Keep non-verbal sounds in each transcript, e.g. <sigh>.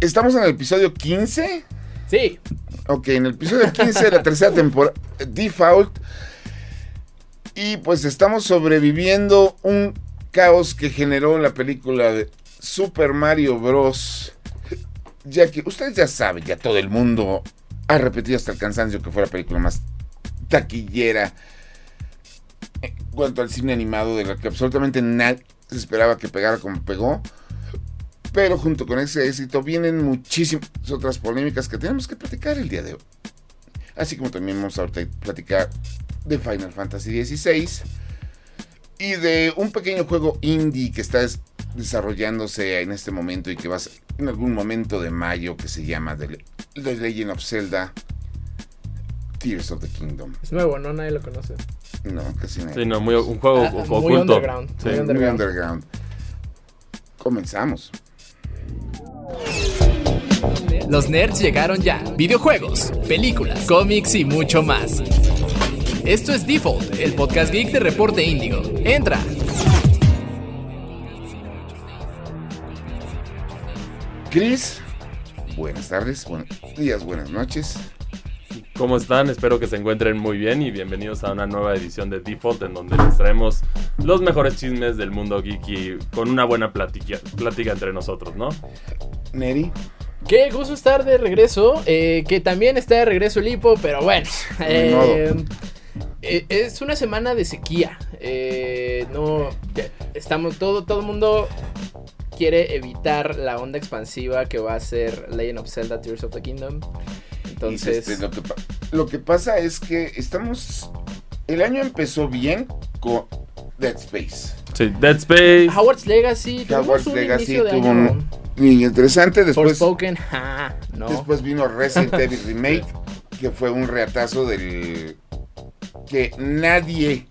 Estamos en el episodio 15. Sí. Ok, en el episodio 15 de la tercera temporada, Default. Y pues estamos sobreviviendo un caos que generó la película de Super Mario Bros. Ya que ustedes ya saben, ya todo el mundo ha repetido hasta el cansancio que fue la película más taquillera en cuanto al cine animado, de la que absolutamente nadie se esperaba que pegara como pegó. Pero junto con ese éxito vienen muchísimas otras polémicas que tenemos que platicar el día de hoy. Así como también vamos a platicar de Final Fantasy XVI y de un pequeño juego indie que está desarrollándose en este momento y que va a ser en algún momento de mayo que se llama The, Legend of Zelda Tears of the Kingdom. Es nuevo, ¿no? Nadie lo conoce. No, casi nadie. Sí, no, muy, un juego Ah, oculto. muy underground. Sí. Muy underground. Comenzamos. Los nerds llegaron ya. Videojuegos, películas, cómics y mucho más. Esto es Default, el podcast geek de Reporte Índigo. Entra. Chris, buenas tardes, buenos días, buenas noches. ¿Cómo están? Espero que se encuentren muy bien y bienvenidos a una nueva edición de Default en donde les traemos los mejores chismes del mundo geeky con una buena plática, plática entre nosotros, ¿no? Neri, Qué gusto estar de regreso. eh, que también está de regreso el hipo, pero bueno. Eh, eh, es una semana de sequía. eh, no. ya Estamos. Todo, todo el mundo quiere evitar la onda expansiva que va a ser Legend of Zelda Tears of the Kingdom. Entonces. Este, lo, que, pa- lo que pasa es que estamos. El año empezó bien con Dead Space. Sí, Dead Space. Howard's Legacy. un Legacy inicio de tuvo año. un- Muy interesante. Después, Forspoken, <laughs> ja, no. después vino Resident Evil Remake, que fue un reatazo del. que nadie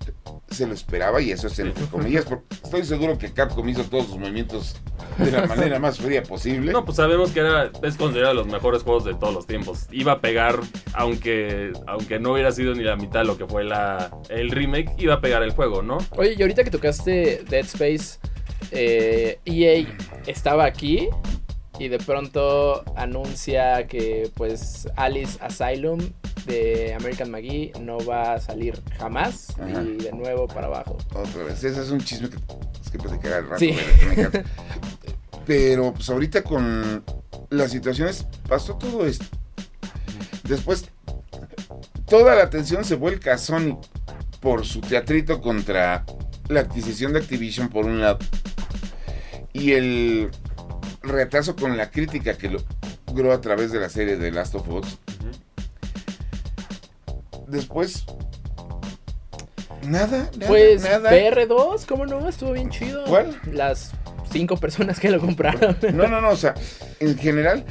se lo esperaba, y eso es entre comillas. porque Estoy seguro que Capcom hizo todos sus movimientos <laughs> de la manera más fría posible. No, pues sabemos que era, es considerado de los mejores juegos de todos los tiempos. Iba a pegar, aunque, aunque no hubiera sido ni la mitad de lo que fue la, el remake, iba a pegar el juego, ¿no? Oye, y ahorita que tocaste Dead Space, eh, EA estaba aquí y de pronto anuncia que pues Alice Asylum de American McGee no va a salir jamás Ajá. y de nuevo para abajo. Otra vez, ese es un chisme que es que platicar al rato. Sí. Pero pues ahorita con las situaciones pasó todo esto. Después toda la atención se vuelca a por su teatrito contra la adquisición de Activision por un lado y el retraso con la crítica que logró a través de la serie de Last of Us. Después nada, nada, Pues nada. PR2, ¿cómo no? Estuvo bien chido. ¿Cuál? Las cinco personas que lo compraron. <laughs> No, no, no, o sea, en general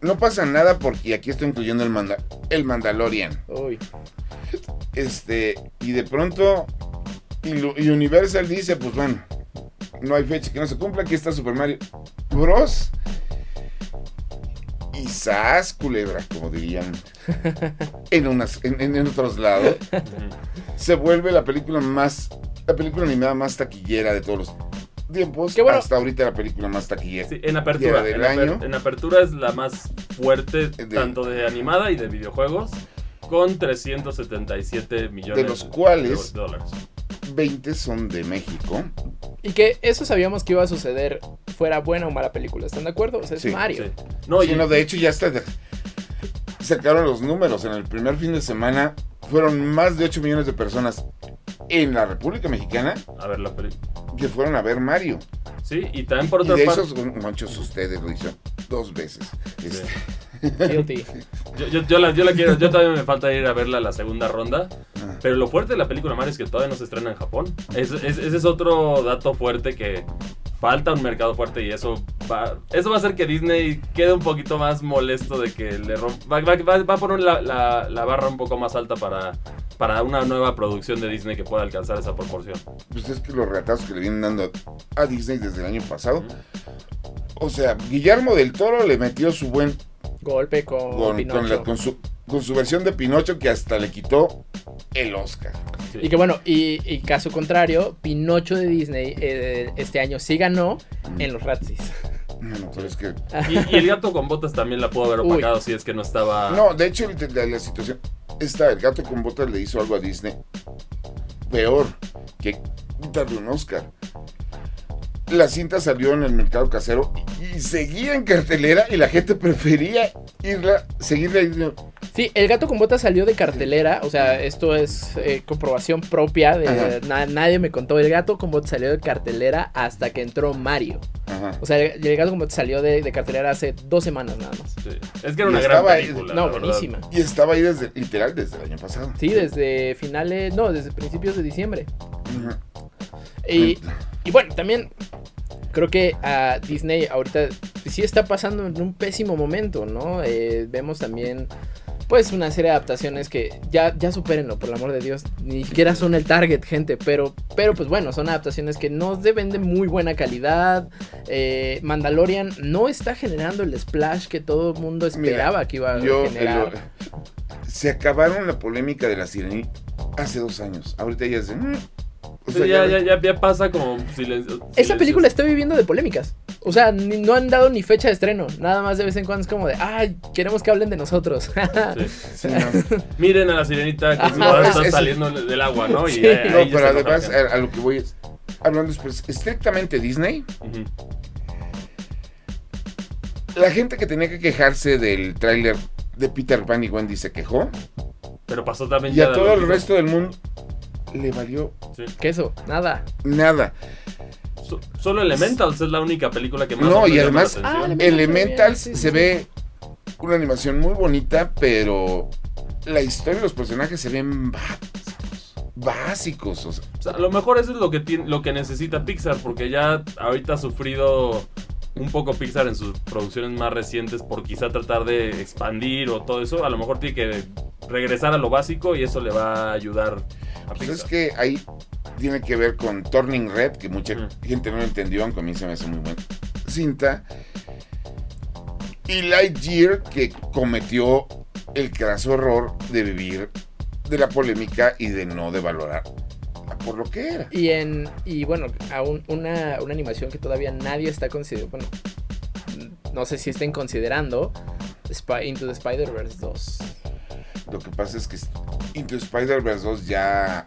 no pasa nada porque y aquí estoy incluyendo el, manda el Mandalorian. Uy, Este, y de pronto y Universal dice, pues bueno, no hay fecha que no se cumpla, aquí está Super Mario Bros. Y sas, culebra, como dirían en, unas, en, otros lados, se vuelve la película más, la película animada más taquillera de todos los tiempos. Bueno. Hasta ahorita la película más taquillera. Sí, en apertura. del En, aper- año. en apertura es la más fuerte, De- tanto de animada y de videojuegos, con 377 millones De los cuales- de dólares. 20 son de México. y que eso sabíamos que iba a suceder fuera buena o mala película, ¿están de acuerdo? O sea, es Sí, Mario. Sí. No, Sí, y no, de hecho ya está. Sacaron los números. En el primer fin de semana fueron más de 8 millones de personas en la República Mexicana a ver la película. que fueron a ver Mario. Sí, y también por otra de parte. esos, muchos ustedes lo hicieron dos veces. Este. Yo, yo, yo la, yo la quiero, yo todavía me falta ir a verla la segunda ronda. ah, Pero lo fuerte de la película Mario es que todavía no se estrena en Japón. Es- es- ese es otro dato fuerte que falta un mercado fuerte y eso va, eso va a hacer que Disney quede un poquito más molesto de que le romp- va, va- va- va a poner la, la- la barra un poco más alta para, para una nueva producción de Disney que pueda alcanzar esa proporción. pues es que los retazos que le vienen dando a Disney desde el año pasado. O sea, Guillermo del Toro le metió su buen Golpe con, con, con Pinocho. la- con su, con su versión de Pinocho que hasta le quitó el Oscar. Sí. Y que bueno, y, y caso contrario, Pinocho de Disney eh, este año sí ganó en los Razzies. Bueno, pero es que. Y, y el gato con botas también la pudo haber Uy. opacado si es que no estaba. No, de hecho, la, la situación. Esta, el gato con botas le hizo algo a Disney. Peor que quitarle un Oscar. La cinta salió en el mercado casero y, y seguía en cartelera y la gente prefería irla, seguirla. ir- Sí, El gato con botas salió de cartelera, o sea, esto es eh, comprobación propia, de Ajá. na- nadie me contó, el gato con botas salió de cartelera hasta que entró Mario. Ajá. O sea, el, el gato con botas salió de, de cartelera hace dos semanas nada más. Sí. Es que era Y una gran estaba ahí- película. No, la verdad. buenísima. Y estaba ahí desde, literal, desde el año pasado. Sí, desde finales, no, desde principios de diciembre. Ujú. Y, y bueno, también creo que a Disney ahorita sí está pasando en un pésimo momento, ¿no? Eh, vemos también pues una serie de adaptaciones que ya, ya supérenlo, por el amor de Dios. Ni siquiera son el target, gente, pero, pero pues bueno, son adaptaciones que no deben de muy buena calidad. Eh, Mandalorian no está generando el splash que todo el mundo esperaba Mira, que iba a Yo, generar. se acabaron la polémica de la sirenita hace dos años. Ahorita ya mm, o sea, ya, ya- ya, ya, ya pasa como silencio. Esta silencios. película está viviendo de polémicas. O sea, ni- no han dado ni fecha de estreno. Nada más de vez en cuando es como de, ay, queremos que hablen de nosotros. Sí. <laughs> sí, no. Miren a la sirenita que Ajá. Es- está es- saliendo del agua, ¿no? Y Sí. ahí- No, ahí pero además, gente. a, a lo que voy es. Hablando después, estrictamente Disney, la gente que tenía que quejarse del tráiler de Peter Pan y Wendy se quejó. Pero pasó también Y ya a todo el resto del mundo le valió Sí. ¿Qué eso? Nada. nada. So- solo Elementals es la única película que más No, y además- la Ah. Elementals. Elementals Sí, sí, se sí. ve una animación muy bonita, pero la historia y los personajes se ven básicos. Básicos. o sea, O sea, a lo mejor eso es lo que tiene, lo que necesita Pixar, porque ya ahorita ha sufrido un poco Pixar en sus producciones más recientes por quizá tratar de expandir o todo eso. A lo mejor tiene que regresar a lo básico y eso le va a ayudar pues Pixar. es que ahí tiene que ver con Turning Red, que mucha gente no lo entendió, aunque a mí se me hace muy buena cinta. Y Lightyear, que cometió el craso error de vivir de la polémica y de no de valorar por lo que era. Y en. Y bueno, aún una, una animación que todavía nadie está considerando. Bueno. No sé si estén considerando. Spy- Into the Spider-Verse 2. Lo que pasa es que Into Spider-Verse 2 ya.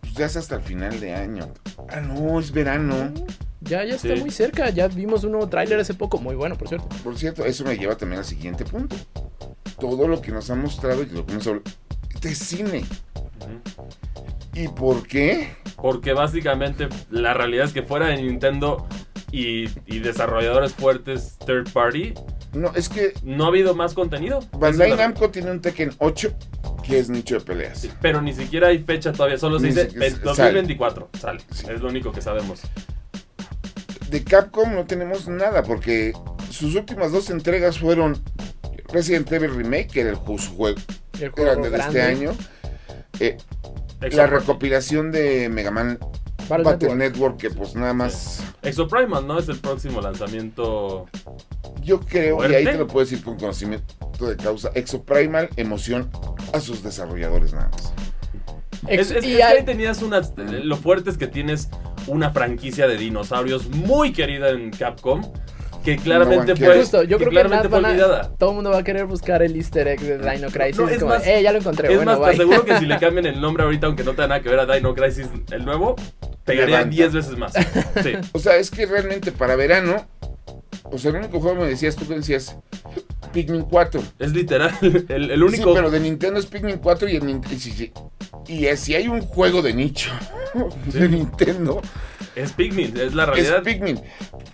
Pues ya es hasta el final de año. Ah, no, es verano. Ya, ya está Sí. muy cerca. Ya vimos un nuevo tráiler hace poco. Muy bueno, por cierto. Por cierto, eso me lleva también al siguiente punto. Todo lo que nos ha mostrado y lo que nos habla de cine. ¿Y por qué? Porque básicamente la realidad es que fuera de Nintendo y, y desarrolladores fuertes third party, No, es que no ha habido más contenido. Bandai Namco tiene un Tekken 8 que es nicho de peleas. Sí, Pero ni siquiera hay fecha todavía, solo se Ni dice siquiera- ve- sale. 2024 sale. Sí. Es lo único que sabemos. De Capcom no tenemos nada porque sus últimas dos entregas fueron Resident Evil Remake, que era el juego El juego grande de este año. eh, la recopilación de Mega Man Battle Battle Network. Network, que pues nada más Exo Primal, ¿no? Es el próximo lanzamiento. yo creo, y ¿Fuerte? ahí te lo puedo decir con conocimiento de causa, Exoprimal, emoción a sus desarrolladores nada más. Es, Ex- es- es y que hay- ahí tenías unas. Lo fuerte es que tienes una franquicia de dinosaurios muy querida en Capcom. Que claramente banquera. fue. Justo, yo que creo que claramente fue a- todo el mundo va a querer buscar el easter egg de Dino Crisis. No, es como, más- eh, ya lo encontré. Es bueno, más, te bye. aseguro que si le <laughs> cambian el nombre ahorita, aunque no tenga nada que ver a Dino Crisis el nuevo, pegaría Levanta. 10 veces más. Sí. <laughs> O sea, es que realmente para verano, o sea, el único juego me decías tú que decías Pikmin 4. Es literal. <laughs> El, el único. Sí, pero de Nintendo es Pikmin 4 y el Nin- y si, si- y es- si hay un juego de nicho <laughs> de Nintendo, Es Pikmin, es la es realidad. Pikmin.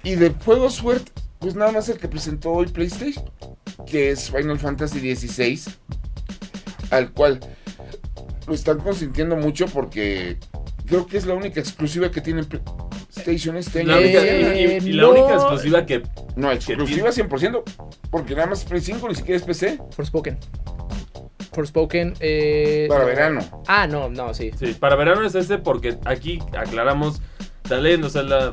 Y de juego suerte, pues nada más el que presentó hoy PlayStation, que es Final Fantasy XVI, al cual lo están consintiendo mucho porque creo que es la única exclusiva que tiene PlayStation este año. La única- Eh, y, y la no. única exclusiva que. No, exclusiva 100%, porque nada más Play 5 ni siquiera es PC. Forspoken. Forspoken. Eh, Para no. verano. Ah, no, no, sí. Sí, para verano es este porque aquí aclaramos. The Legend of Zelda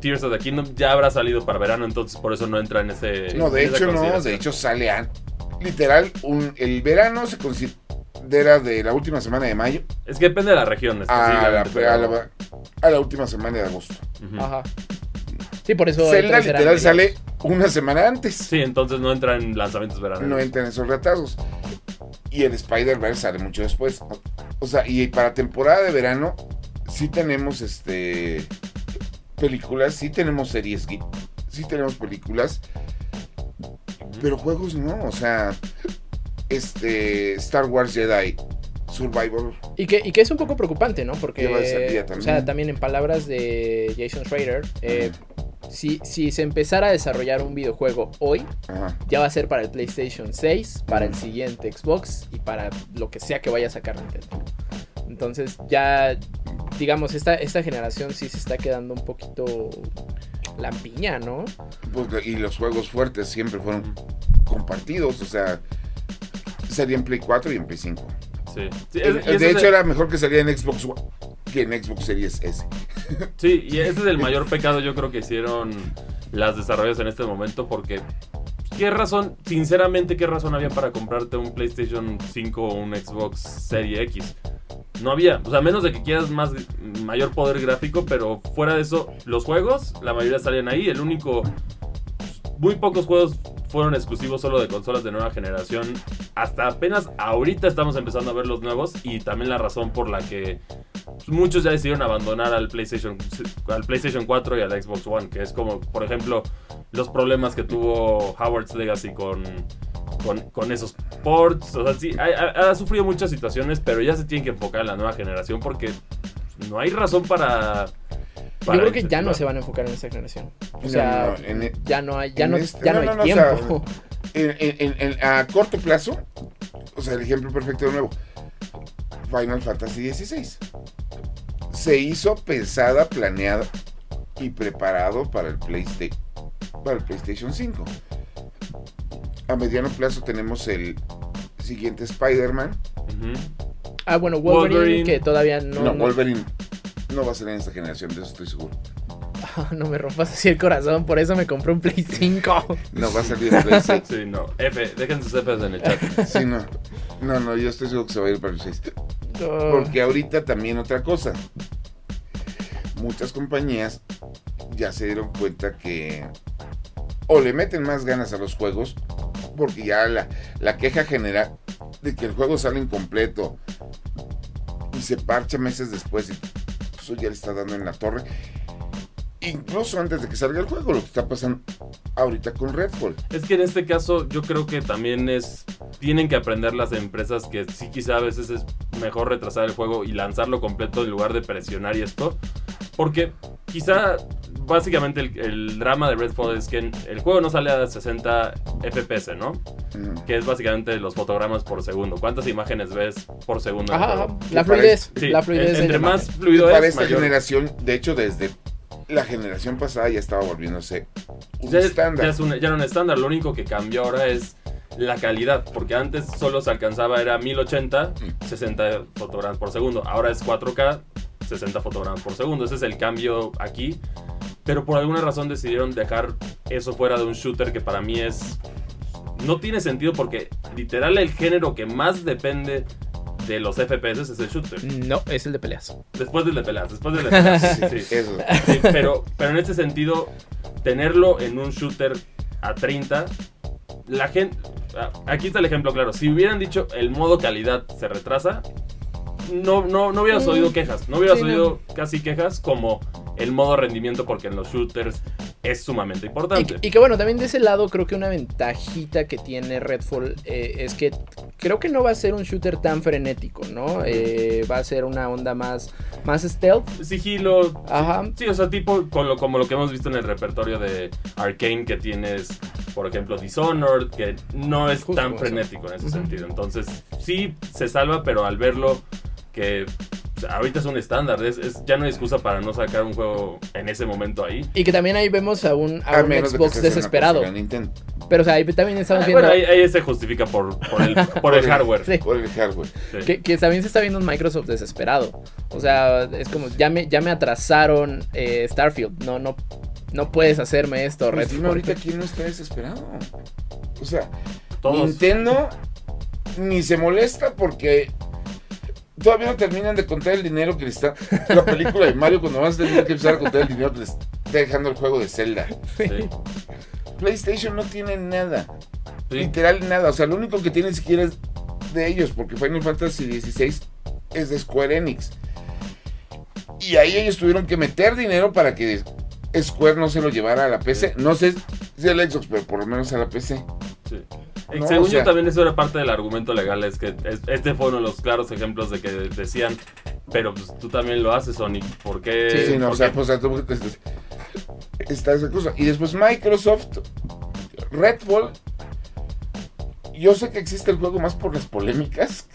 Tears of the Kingdom ya habrá salido para verano, entonces por eso no entra en ese. No, de hecho no, de hecho sale a, literal, un, el verano se considera de la última semana de mayo Es que depende de la región. a la, a la- a la última semana de agosto. Ajá. Sí, por eso. Zelda literal sale una semana antes. Sí, entonces no entra en lanzamientos veranos. No entran esos retrasos. Y el Spider-Verse sale mucho después. O sea, y para temporada de verano, sí tenemos este películas, sí tenemos series, sí tenemos películas, pero juegos no. O sea, este Star Wars Jedi Survivor. Y que, y que es un poco preocupante, ¿no? Porque, vía o también. sea, también en palabras de Jason Schrader, eh, si, si se empezara a desarrollar un videojuego hoy, Ajá. ya va a ser para el PlayStation 6, para el siguiente Xbox y para lo que sea que vaya a sacar Nintendo. Entonces ya, digamos, esta, esta generación sí se está quedando un poquito lampiña, ¿no? Pues, y los juegos fuertes siempre fueron compartidos. O sea, salía en Play 4 y en Play 5. Sí. Es- de hecho, era mejor que salía en Xbox One que en Xbox Series S. <laughs> Sí, y ese es el mayor pecado yo creo que hicieron las desarrolladoras en este momento porque ¿qué razón, sinceramente, qué razón había para comprarte un PlayStation 5 o un Xbox Serie X? No había, o sea, menos de que quieras más mayor poder gráfico, pero fuera de eso, los juegos, la mayoría salían ahí, el único muy pocos juegos fueron exclusivos solo de consolas de nueva generación. Hasta apenas ahorita estamos empezando a ver los nuevos y también la razón por la que muchos ya decidieron abandonar al PlayStation al PlayStation 4 y al Xbox One, que es como, por ejemplo, los problemas que tuvo Howard's Legacy con con, esos ports, o sea, sí, ha, sufrido muchas situaciones, pero ya se tiene que enfocar en la nueva generación porque no hay razón para... Yo creo que ya no se van a enfocar en esta generación. O sea, no, ya no hay, ya no, este- ya no, hay o sea, tiempo. En- en- en- en- a corto plazo, o sea, el ejemplo perfecto de nuevo, Final Fantasy XVI. Se hizo pensada, planeada y preparado para el, Playsta- para el PlayStation 5. A mediano plazo tenemos el siguiente Spider-Man. Ah, bueno, Wolverine, Wolverine. que todavía no, No, no, Wolverine no va a ser en esta generación, de eso estoy seguro. no me rompas así el corazón, por eso me compré un Play 5. No va a salir en Play 6. Sí, no. F, dejen sus Fs en el chat. Sí, no. No, no, yo estoy seguro que se va a ir para el 6. Oh, Porque ahorita también otra cosa. Muchas compañías ya se dieron cuenta que o le meten más ganas a los juegos, porque ya la, la queja general de que el juego sale incompleto y se parcha meses después, y ya le está dando en la torre. Incluso antes de que salga el juego, lo que está pasando ahorita con Redfall. Es que en este caso yo creo que también es... Tienen que aprender las empresas que sí quizá a veces es mejor retrasar el juego y lanzarlo completo en lugar de presionar y esto. Porque quizá básicamente el, el drama de Redfall es que el juego no sale a 60 FPS, ¿no? Ujú. Que es básicamente los fotogramas por segundo. ¿Cuántas imágenes ves por segundo? Ajá, la fluidez, Sí, la fluidez en- de entre más imagen. fluido para es, esta mayor. generación, de hecho, desde la generación pasada ya estaba volviéndose un ya, estándar. ya es un- ya era un estándar. Lo único que cambió ahora es la calidad. Porque antes solo se alcanzaba, era 1080, 60 fotogramas por segundo. Ahora es 4K, 60 fotogramas por segundo. Ese es el cambio aquí. Pero por alguna razón decidieron dejar eso fuera de un shooter que para mí es... No tiene sentido porque literal el género que más depende de los FPS es el shooter. No, es el de peleas. Después del de peleas, después del de peleas. sí, sí. Eso. Sí, pero, pero en este sentido, tenerlo en un shooter a 30, la gente... Aquí está el ejemplo claro. Si hubieran dicho el modo calidad se retrasa, no, no, no hubieras Mm. oído quejas. No hubieras Sí, no. oído casi quejas como el modo rendimiento porque en los shooters es sumamente importante. y que bueno, también de ese lado creo que una ventajita que tiene Redfall eh, es que creo que no va a ser un shooter tan frenético, ¿no? Eh, va a ser una onda más, más stealth. Sigilo. Ajá. Sí, o sea, tipo con lo- como lo que hemos visto en el repertorio de Arkane, que tienes, por ejemplo, Dishonored, que no es Justo tan eso. frenético en ese sentido. Entonces, sí se salva, pero al verlo que ahorita es un estándar, es, es- ya no hay excusa para no sacar un juego en ese momento ahí. Y que también ahí vemos a un, a A un menos de que Xbox desesperado. Pero o sea, ahí también estamos Ah, viendo bueno, ahí, ahí se justifica por, <laughs> por el, por el hardware. Sí. por el hardware. Sí. que, que también se está viendo un Microsoft desesperado. O sea, es como, ya me, ya me atrasaron eh, Starfield. No, no, no puedes hacerme esto, Pues dime ahorita quién no está desesperado. O sea, Todos. Nintendo ni se molesta porque todavía no terminan de contar el dinero que le está. La película de Mario, cuando vas a tener que empezar a contar el dinero que les, dejando el juego de Zelda. Sí. PlayStation no tiene nada. Sí. Literal nada. O sea, lo único que tiene siquiera es de ellos, porque Final Fantasy XVI es de Square Enix. Y ahí ellos tuvieron que meter dinero para que Square no se lo llevara a la PC. No sé si al Xbox, pero por lo menos a la PC. Sí. No, Según o sea- yo también eso era parte del argumento legal, es que es- este fue uno de los claros ejemplos de que decían, pero pues tú también lo haces, Sonic, ¿por qué? Sí, sí, no, o sea, qué?" pues tu- está esa cosa. Y después Microsoft, Redfall. Yo sé que existe el juego más por las polémicas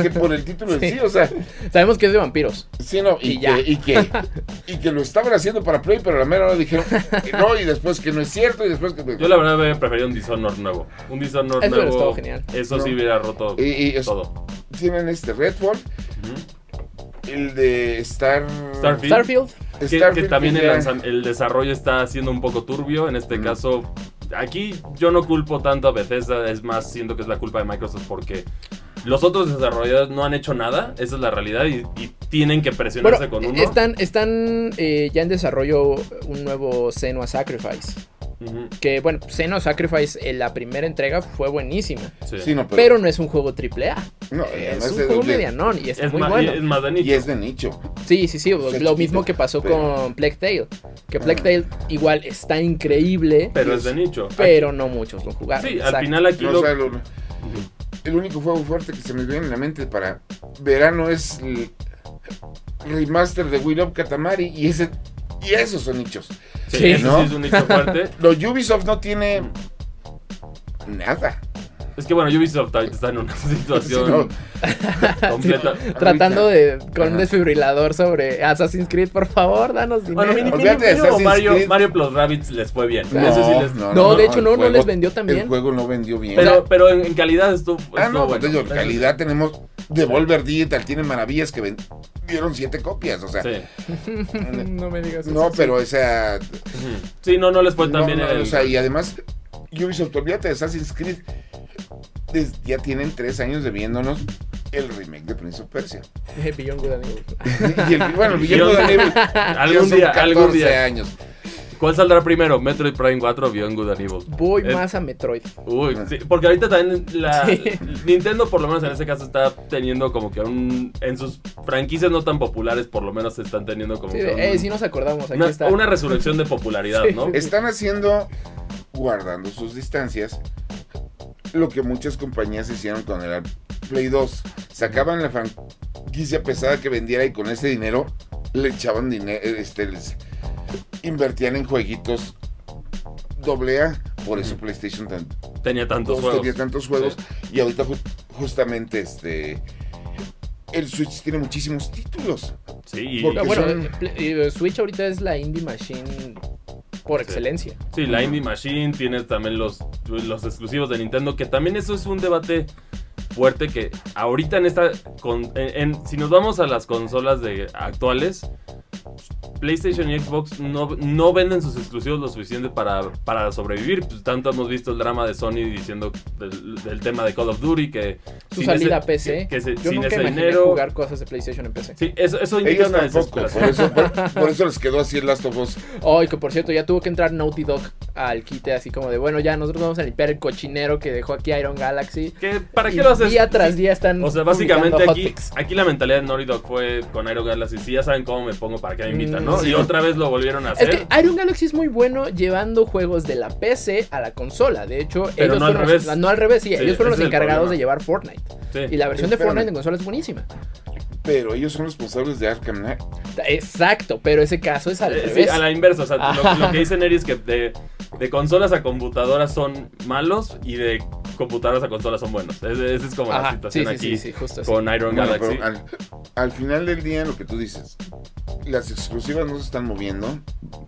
que por el título en Sí. sí. O sea, Sabemos que es de vampiros. sí, no, y, Y ya. que, y, que, y que lo estaban haciendo para Play, pero a la mera hora dijeron que no, y después que no es cierto, y después que. Yo la verdad hubiera preferido un Dishonored nuevo. Un Dishonored Eso nuevo. estado genial. Eso sí hubiera roto Y- y es- todo. Tienen este Redfall, el de Star. Starfield. Starfield. Que, Starfield, que también que el, desarrollo está siendo un poco turbio. En este caso, aquí yo no culpo tanto a Bethesda, es más, siento que es la culpa de Microsoft porque los otros desarrolladores no han hecho nada, esa es la realidad, y, y tienen que presionarse Bueno, con uno. están, están eh, ya en desarrollo un nuevo Senua Sacrifice. Que bueno, Senua Sacrifice en la primera entrega fue buenísima. sí. Sí, no, pero. Pero no es un juego triple A. no, Es un juego doble- medianón y está es, muy bueno. y es más de Y nicho. es de nicho. Sí, sí, sí. Lo chiquito, mismo que pasó pero- con Plague Tale. Que Ah. Plague Tale igual está increíble, pero es de nicho. pero no muchos lo jugaron. Sí, al final aquí No, lo- o sea, lo- el único juego fuerte que se me viene en la mente para verano es el remaster de Will of Katamari y ese y esos son nichos. sí, ¿no? sí es un nicho fuerte. <laughs> Lo Ubisoft no tiene nada. Es que bueno, Ubisoft ahorita está en una <laughs> situación completa. Tratando de con un desfibrilador sobre Assassin's Creed, por favor, danos dinero. Bueno, mini, mini, mínimo Mario, Creed. Mario Plus Rabbids les fue bien. No, Eso sí les- No, de hecho, no, no les vendió tan bien. El juego no vendió bien. Pero, pero en, en calidad estuvo, ah, estuvo no, bueno. pues digo, en calidad tenemos Devolver Digital, tiene maravillas que vendieron siete copias, o sea, Sí. <laughs> no me digas eso. no, pero o sea. Sí, no, no les fue tan bien. el- o sea, y además Ubisoft, olvídate de Assassin's Creed, ya tienen tres años debiéndonos el remake de Prince of Persia. Beyond Good and Evil. <laughs> Y el, bueno, el villano de Neville. Algún día, algún día. años. ¿Cuál saldrá primero? ¿Metroid Prime 4 o Beyond Good and Evil? Voy más a Metroid. Uy, sí, porque ahorita también la Sí. Nintendo por lo menos en este caso está teniendo como que un en sus franquicias no tan populares por lo menos están teniendo como Sí, que un- eh, sí nos acordamos, aquí una, está. una resurrección de popularidad, Sí. ¿no? Están haciendo, guardando sus distancias, lo que muchas compañías hicieron con el Play 2. Sacaban la franquicia pesada que vendiera y con ese dinero le echaban dinero, este, les invertían en jueguitos doble A. Por eso. PlayStation tan- Tenía tantos dos juegos. tenía tantos juegos. Y ahorita ju- justamente este... El Switch tiene muchísimos títulos. Sí, y- Porque No, bueno, son- eh, eh, Switch ahorita es la indie machine por excelencia. Sí, la Indie Machine, tienes también los, los exclusivos de Nintendo, que también eso es un debate fuerte que ahorita en esta, con, en- en- si nos vamos a las consolas de actuales, PlayStation y Xbox no, no venden sus exclusivos lo suficiente para, para sobrevivir. Pues, tanto hemos visto el drama de Sony diciendo del, del tema de Call of Duty, que Su salida ese- a PC. que- que se- Yo sin nunca ese imaginé dinero... jugar cosas de PlayStation en PC. Sí, eso, eso indica Ellos una tampoco. Por eso, por, <laughs> por eso les quedó así el Last of Us. Oh, y que por cierto, ya tuvo que entrar Naughty Dog al quite, así como de, bueno, ya nosotros vamos a limpiar el cochinero que dejó aquí Iron Galaxy. ¿Qué- ¿Para qué Y lo haces? Día tras día están. O sea, básicamente aquí, aquí la mentalidad de Naughty Dog fue con Iron Galaxy. Si ya saben cómo me pongo, ¿para qué me invitan, Mm, no? sí. Y otra vez lo volvieron a Es hacer. que Iron Galaxy es muy bueno llevando juegos de la PC a la consola. De hecho, Pero ellos no al fueron revés. los, no al revés, sí, Sí, ellos fueron los es encargados problema. de llevar Fortnite. Sí. Y la versión de. Fortnite en consola es buenísima. Pero ellos son responsables de Arkham Knight. Exacto, pero ese caso es al Eh, sí, a la inversa. O sea, lo, que dice Neri es que de, de consolas a computadoras son malos y de computadoras a consolas son buenos. Esa es como la Ajá, situación sí, aquí sí, sí, justo así. con Iron Bueno, Galaxy. al, al final del día, lo que tú dices, las exclusivas no se están moviendo.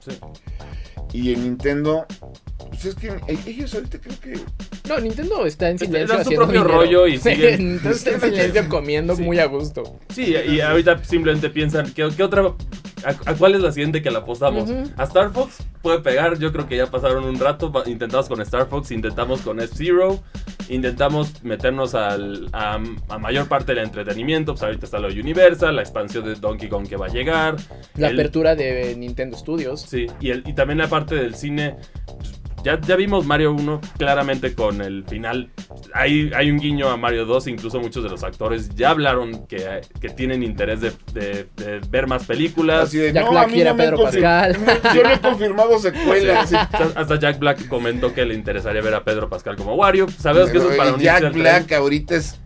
Sí. Y en Nintendo, pues es que e- ellos ahorita creo que No, Nintendo está en Está- silencio da su haciendo propio dinero. rollo y <laughs> siguen- Nintendo está en silencio comiendo Sí. muy a gusto. Sí, y ahorita simplemente piensan, ¿qué, qué otra? A, a cuál es la siguiente que la apostamos? A Star Fox puede pegar, yo creo que ya pasaron un rato, intentamos con Star Fox, intentamos con F-Zero, intentamos meternos al, a, a mayor parte del entretenimiento, pues ahorita está lo Universal, la expansión de Donkey Kong que va a llegar. La el- apertura de Nintendo Studios. Sí, y, el, y también la parte del cine. Ya, ya vimos Mario 1 claramente con el final. Hay, hay un guiño a Mario 2, incluso muchos de los actores ya hablaron que, que tienen interés de, de- de ver más películas. Así de, Jack no, Black a mí no Pedro Pascal. <laughs> Yo no he confirmado secuelas. sí. Hasta hasta Jack Black comentó que le interesaría ver a Pedro Pascal como Wario. Sabemos que eso es para unirse Jack al tren. Black ahorita es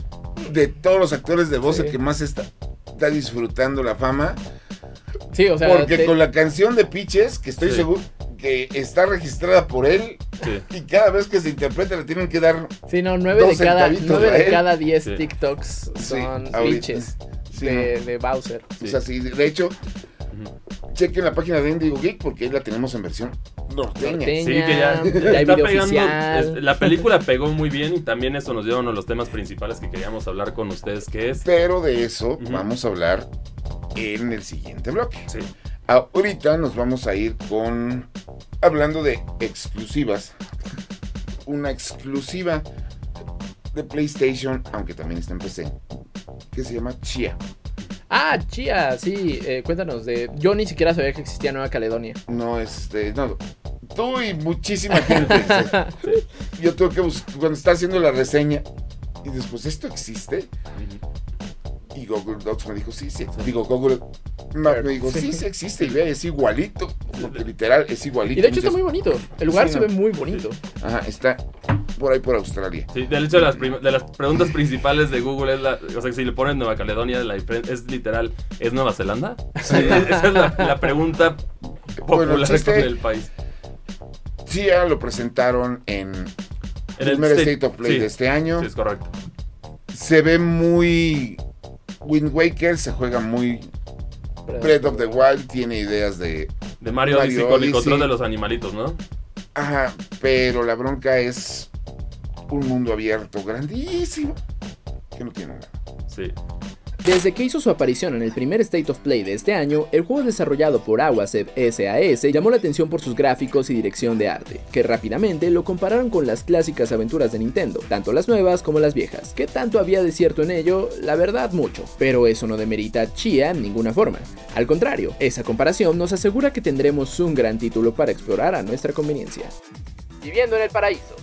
de todos los actores de voz Sí. el que más está, está disfrutando la fama. Sí, o sea, Porque te- con la canción de Pitches, que estoy Sí. seguro que está registrada por él, Sí. y cada vez que se interpreta le tienen que dar. Sí, no, nueve de cada, nueve de cada diez Sí. TikToks son Sí, de, de Bowser. O sea, sí, de hecho, chequen la página de Indigo Geek porque ahí la tenemos en versión norteña. Norteña. Sí, que ya, Ya está video pegando. oficial. es- la película pegó muy bien y también eso nos dio uno de los temas principales que queríamos hablar con ustedes, que es... Pero de eso vamos a hablar en el siguiente bloque. Sí. Ahorita nos vamos a ir con. Hablando de exclusivas. Una exclusiva de PlayStation, aunque también está en PC. Que se llama Chia. Ah, Chia, sí, eh, cuéntanos de... Yo ni siquiera sabía que existía Nueva Caledonia. No, este. No. Tú y muchísima gente. <laughs> Yo tuve que buscar. Cuando estaba haciendo la reseña. Y después, ¿esto existe? Y Google Docs me dijo, sí, sí. Digo, Google Me dijo, sí, sí existe. Y ve, es igualito. Porque literal es igualito. Y de hecho está muy bonito. El lugar Sí, se no. ve muy bonito. Ajá, está por ahí por Australia. Sí, de hecho, las, de las preguntas principales de Google es la. O sea, si le pones Nueva Caledonia, la es literal. ¿Es Nueva Zelanda? Esa es la, la pregunta popular Bueno, con el país. Chia lo presentaron en En el primer State, of Play sí, de este año. Sí, es correcto. Se ve muy. Wind Waker se juega muy. Breath of the Wild tiene ideas de. De Mario, Mario Odyssey con el control de los animalitos, ¿no? Ajá, pero la bronca es un mundo abierto grandísimo que no tiene nada. Sí. Desde que hizo su aparición en el primer State of Play de este año, el juego desarrollado por Aguasep SAS llamó la atención por sus gráficos y dirección de arte, que rápidamente lo compararon con las clásicas aventuras de Nintendo, tanto las nuevas como las viejas. ¿Qué tanto había de cierto en ello? La verdad mucho, pero eso no demerita a Chia en ninguna forma. Al contrario, esa comparación nos asegura que tendremos un gran título para explorar a nuestra conveniencia. Viviendo en el paraíso.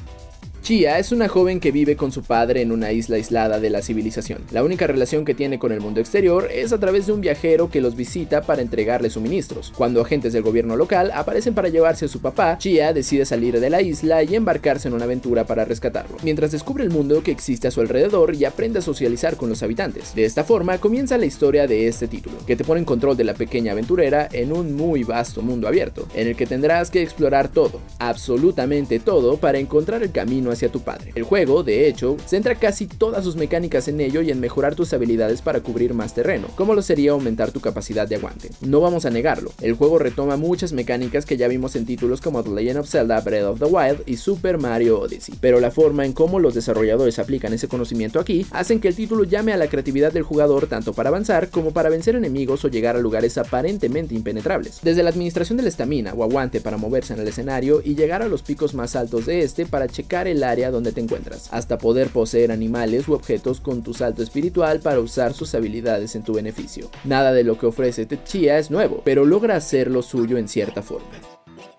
Chia es una joven que vive con su padre en una isla aislada de la civilización. La única relación que tiene con el mundo exterior es a través de un viajero que los visita para entregarle suministros. Cuando agentes del gobierno local aparecen para llevarse a su papá, Chia decide salir de la isla y embarcarse en una aventura para rescatarlo, mientras descubre el mundo que existe a su alrededor y aprende a socializar con los habitantes. De esta forma comienza la historia de este título, que te pone en control de la pequeña aventurera en un muy vasto mundo abierto, en el que tendrás que explorar todo, absolutamente todo, para encontrar el camino hacia tu padre. El juego, de hecho, centra casi todas sus mecánicas en ello y en mejorar tus habilidades para cubrir más terreno, como lo sería aumentar tu capacidad de aguante. No vamos a negarlo, el juego retoma muchas mecánicas que ya vimos en títulos como The Legend of Zelda Breath of the Wild y Super Mario Odyssey, pero la forma en cómo los desarrolladores aplican ese conocimiento aquí hacen que el título llame a la creatividad del jugador tanto para avanzar como para vencer enemigos o llegar a lugares aparentemente impenetrables. Desde la administración de la estamina o aguante para moverse en el escenario y llegar a los picos más altos de este para checar el área donde te encuentras, hasta poder poseer animales u objetos con tu salto espiritual para usar sus habilidades en tu beneficio. Nada de lo que ofrece Techia es nuevo, pero logra hacer lo suyo en cierta forma.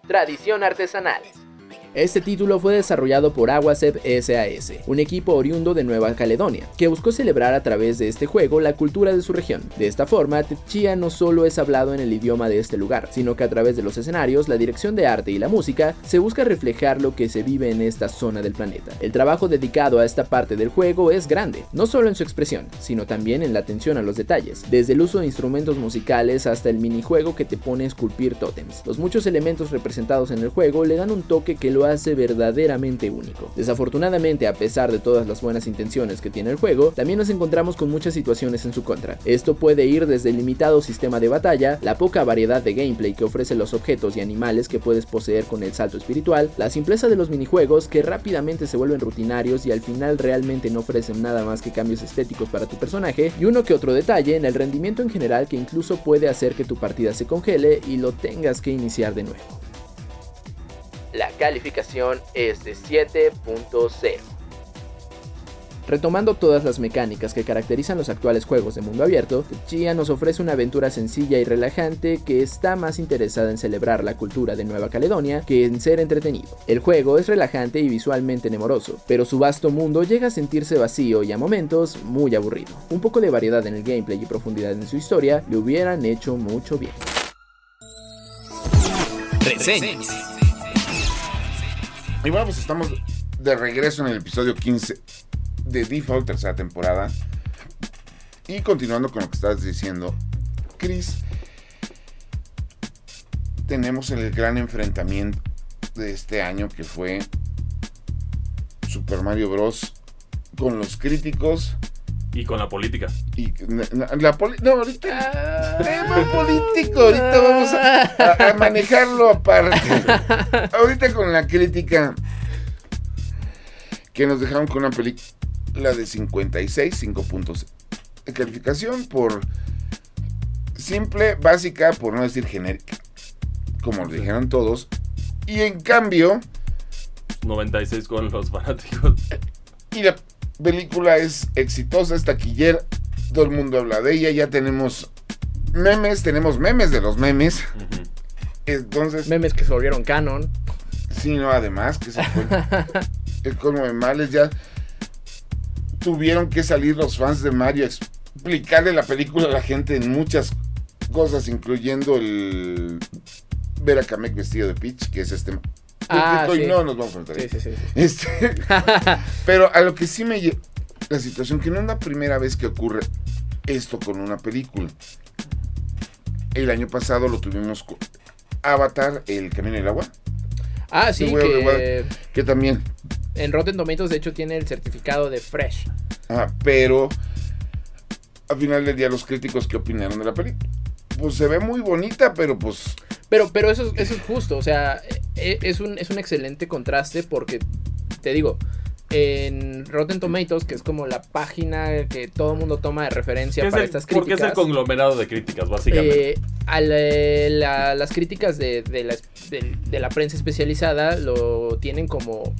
Tradición artesanal. Este título fue desarrollado por Aguasep SAS, un equipo oriundo de Nueva Caledonia, que buscó celebrar a través de este juego la cultura de su región. De esta forma, Techia no solo es hablado en el idioma de este lugar, sino que a través de los escenarios, la dirección de arte y la música, se busca reflejar lo que se vive en esta zona del planeta. El trabajo dedicado a esta parte del juego es grande, no solo en su expresión, sino también en la atención a los detalles, desde el uso de instrumentos musicales hasta el minijuego que te pone a esculpir tótems. Los muchos elementos representados en el juego le dan un toque que lo lo hace verdaderamente único. Desafortunadamente, a pesar de todas las buenas intenciones que tiene el juego, también nos encontramos con muchas situaciones en su contra. Esto puede ir desde el limitado sistema de batalla, la poca variedad de gameplay que ofrece los objetos y animales que puedes poseer con el salto espiritual, la simpleza de los minijuegos que rápidamente se vuelven rutinarios y al final realmente no ofrecen nada más que cambios estéticos para tu personaje, y uno que otro detalle en el rendimiento en general que incluso puede hacer que tu partida se congele y lo tengas que iniciar de nuevo. La calificación es de 7.0. Retomando todas las mecánicas que caracterizan los actuales juegos de mundo abierto, Chia nos ofrece una aventura sencilla y relajante que está más interesada en celebrar la cultura de Nueva Caledonia que en ser entretenido. El juego es relajante y visualmente nemoroso, pero su vasto mundo llega a sentirse vacío y a momentos muy aburrido. Un poco de variedad en el gameplay y profundidad en su historia le hubieran hecho mucho bien. Reseñas. Y bueno, pues estamos de regreso en el episodio 15 de Default, tercera temporada. Y continuando con lo que estabas diciendo, Chris, tenemos el gran enfrentamiento de este año que fue Super Mario Bros. con los críticos Y con la política. y la, la poli- no ahorita tema político ahorita vamos a manejarlo aparte ahorita con la crítica que nos dejaron con una película de 56 5 puntos de calificación por simple básica por no decir genérica como lo dijeron todos y en cambio 96 con los fanáticos. Y la película es exitosa, es taquillera, todo el mundo habla de ella, ya tenemos memes, tenemos memes de los memes. Entonces, Memes que se volvieron canon. sí, no, además, que se fue <laughs> el colmo de males, ya tuvieron que salir los fans de Mario a explicarle la película a la gente en muchas cosas, incluyendo el ver a Kamek vestido de Peach, que es este... Ah, sí. no nos vamos a enfrentar. Sí, sí, sí. sí. Este, <laughs> pero a lo que sí me lle- la situación que no es la primera vez que ocurre esto con una película. El año pasado lo tuvimos con Avatar, El Camino del Agua, Ah, sí, que que también, en Rotten Tomatoes de hecho tiene el certificado de Fresh. ah, pero al final del día los críticos que opinaron de la película. Pues se ve muy bonita, pero pues Pero, pero eso, es- eso es justo, o sea, e- es un, es un excelente contraste porque, te digo, en Rotten Tomatoes, que es como la página que todo el mundo toma de referencia ¿Qué es para el- estas porque críticas. es el conglomerado de críticas, básicamente. eh, a la- la- las críticas de, de la, de- de la prensa especializada lo tienen como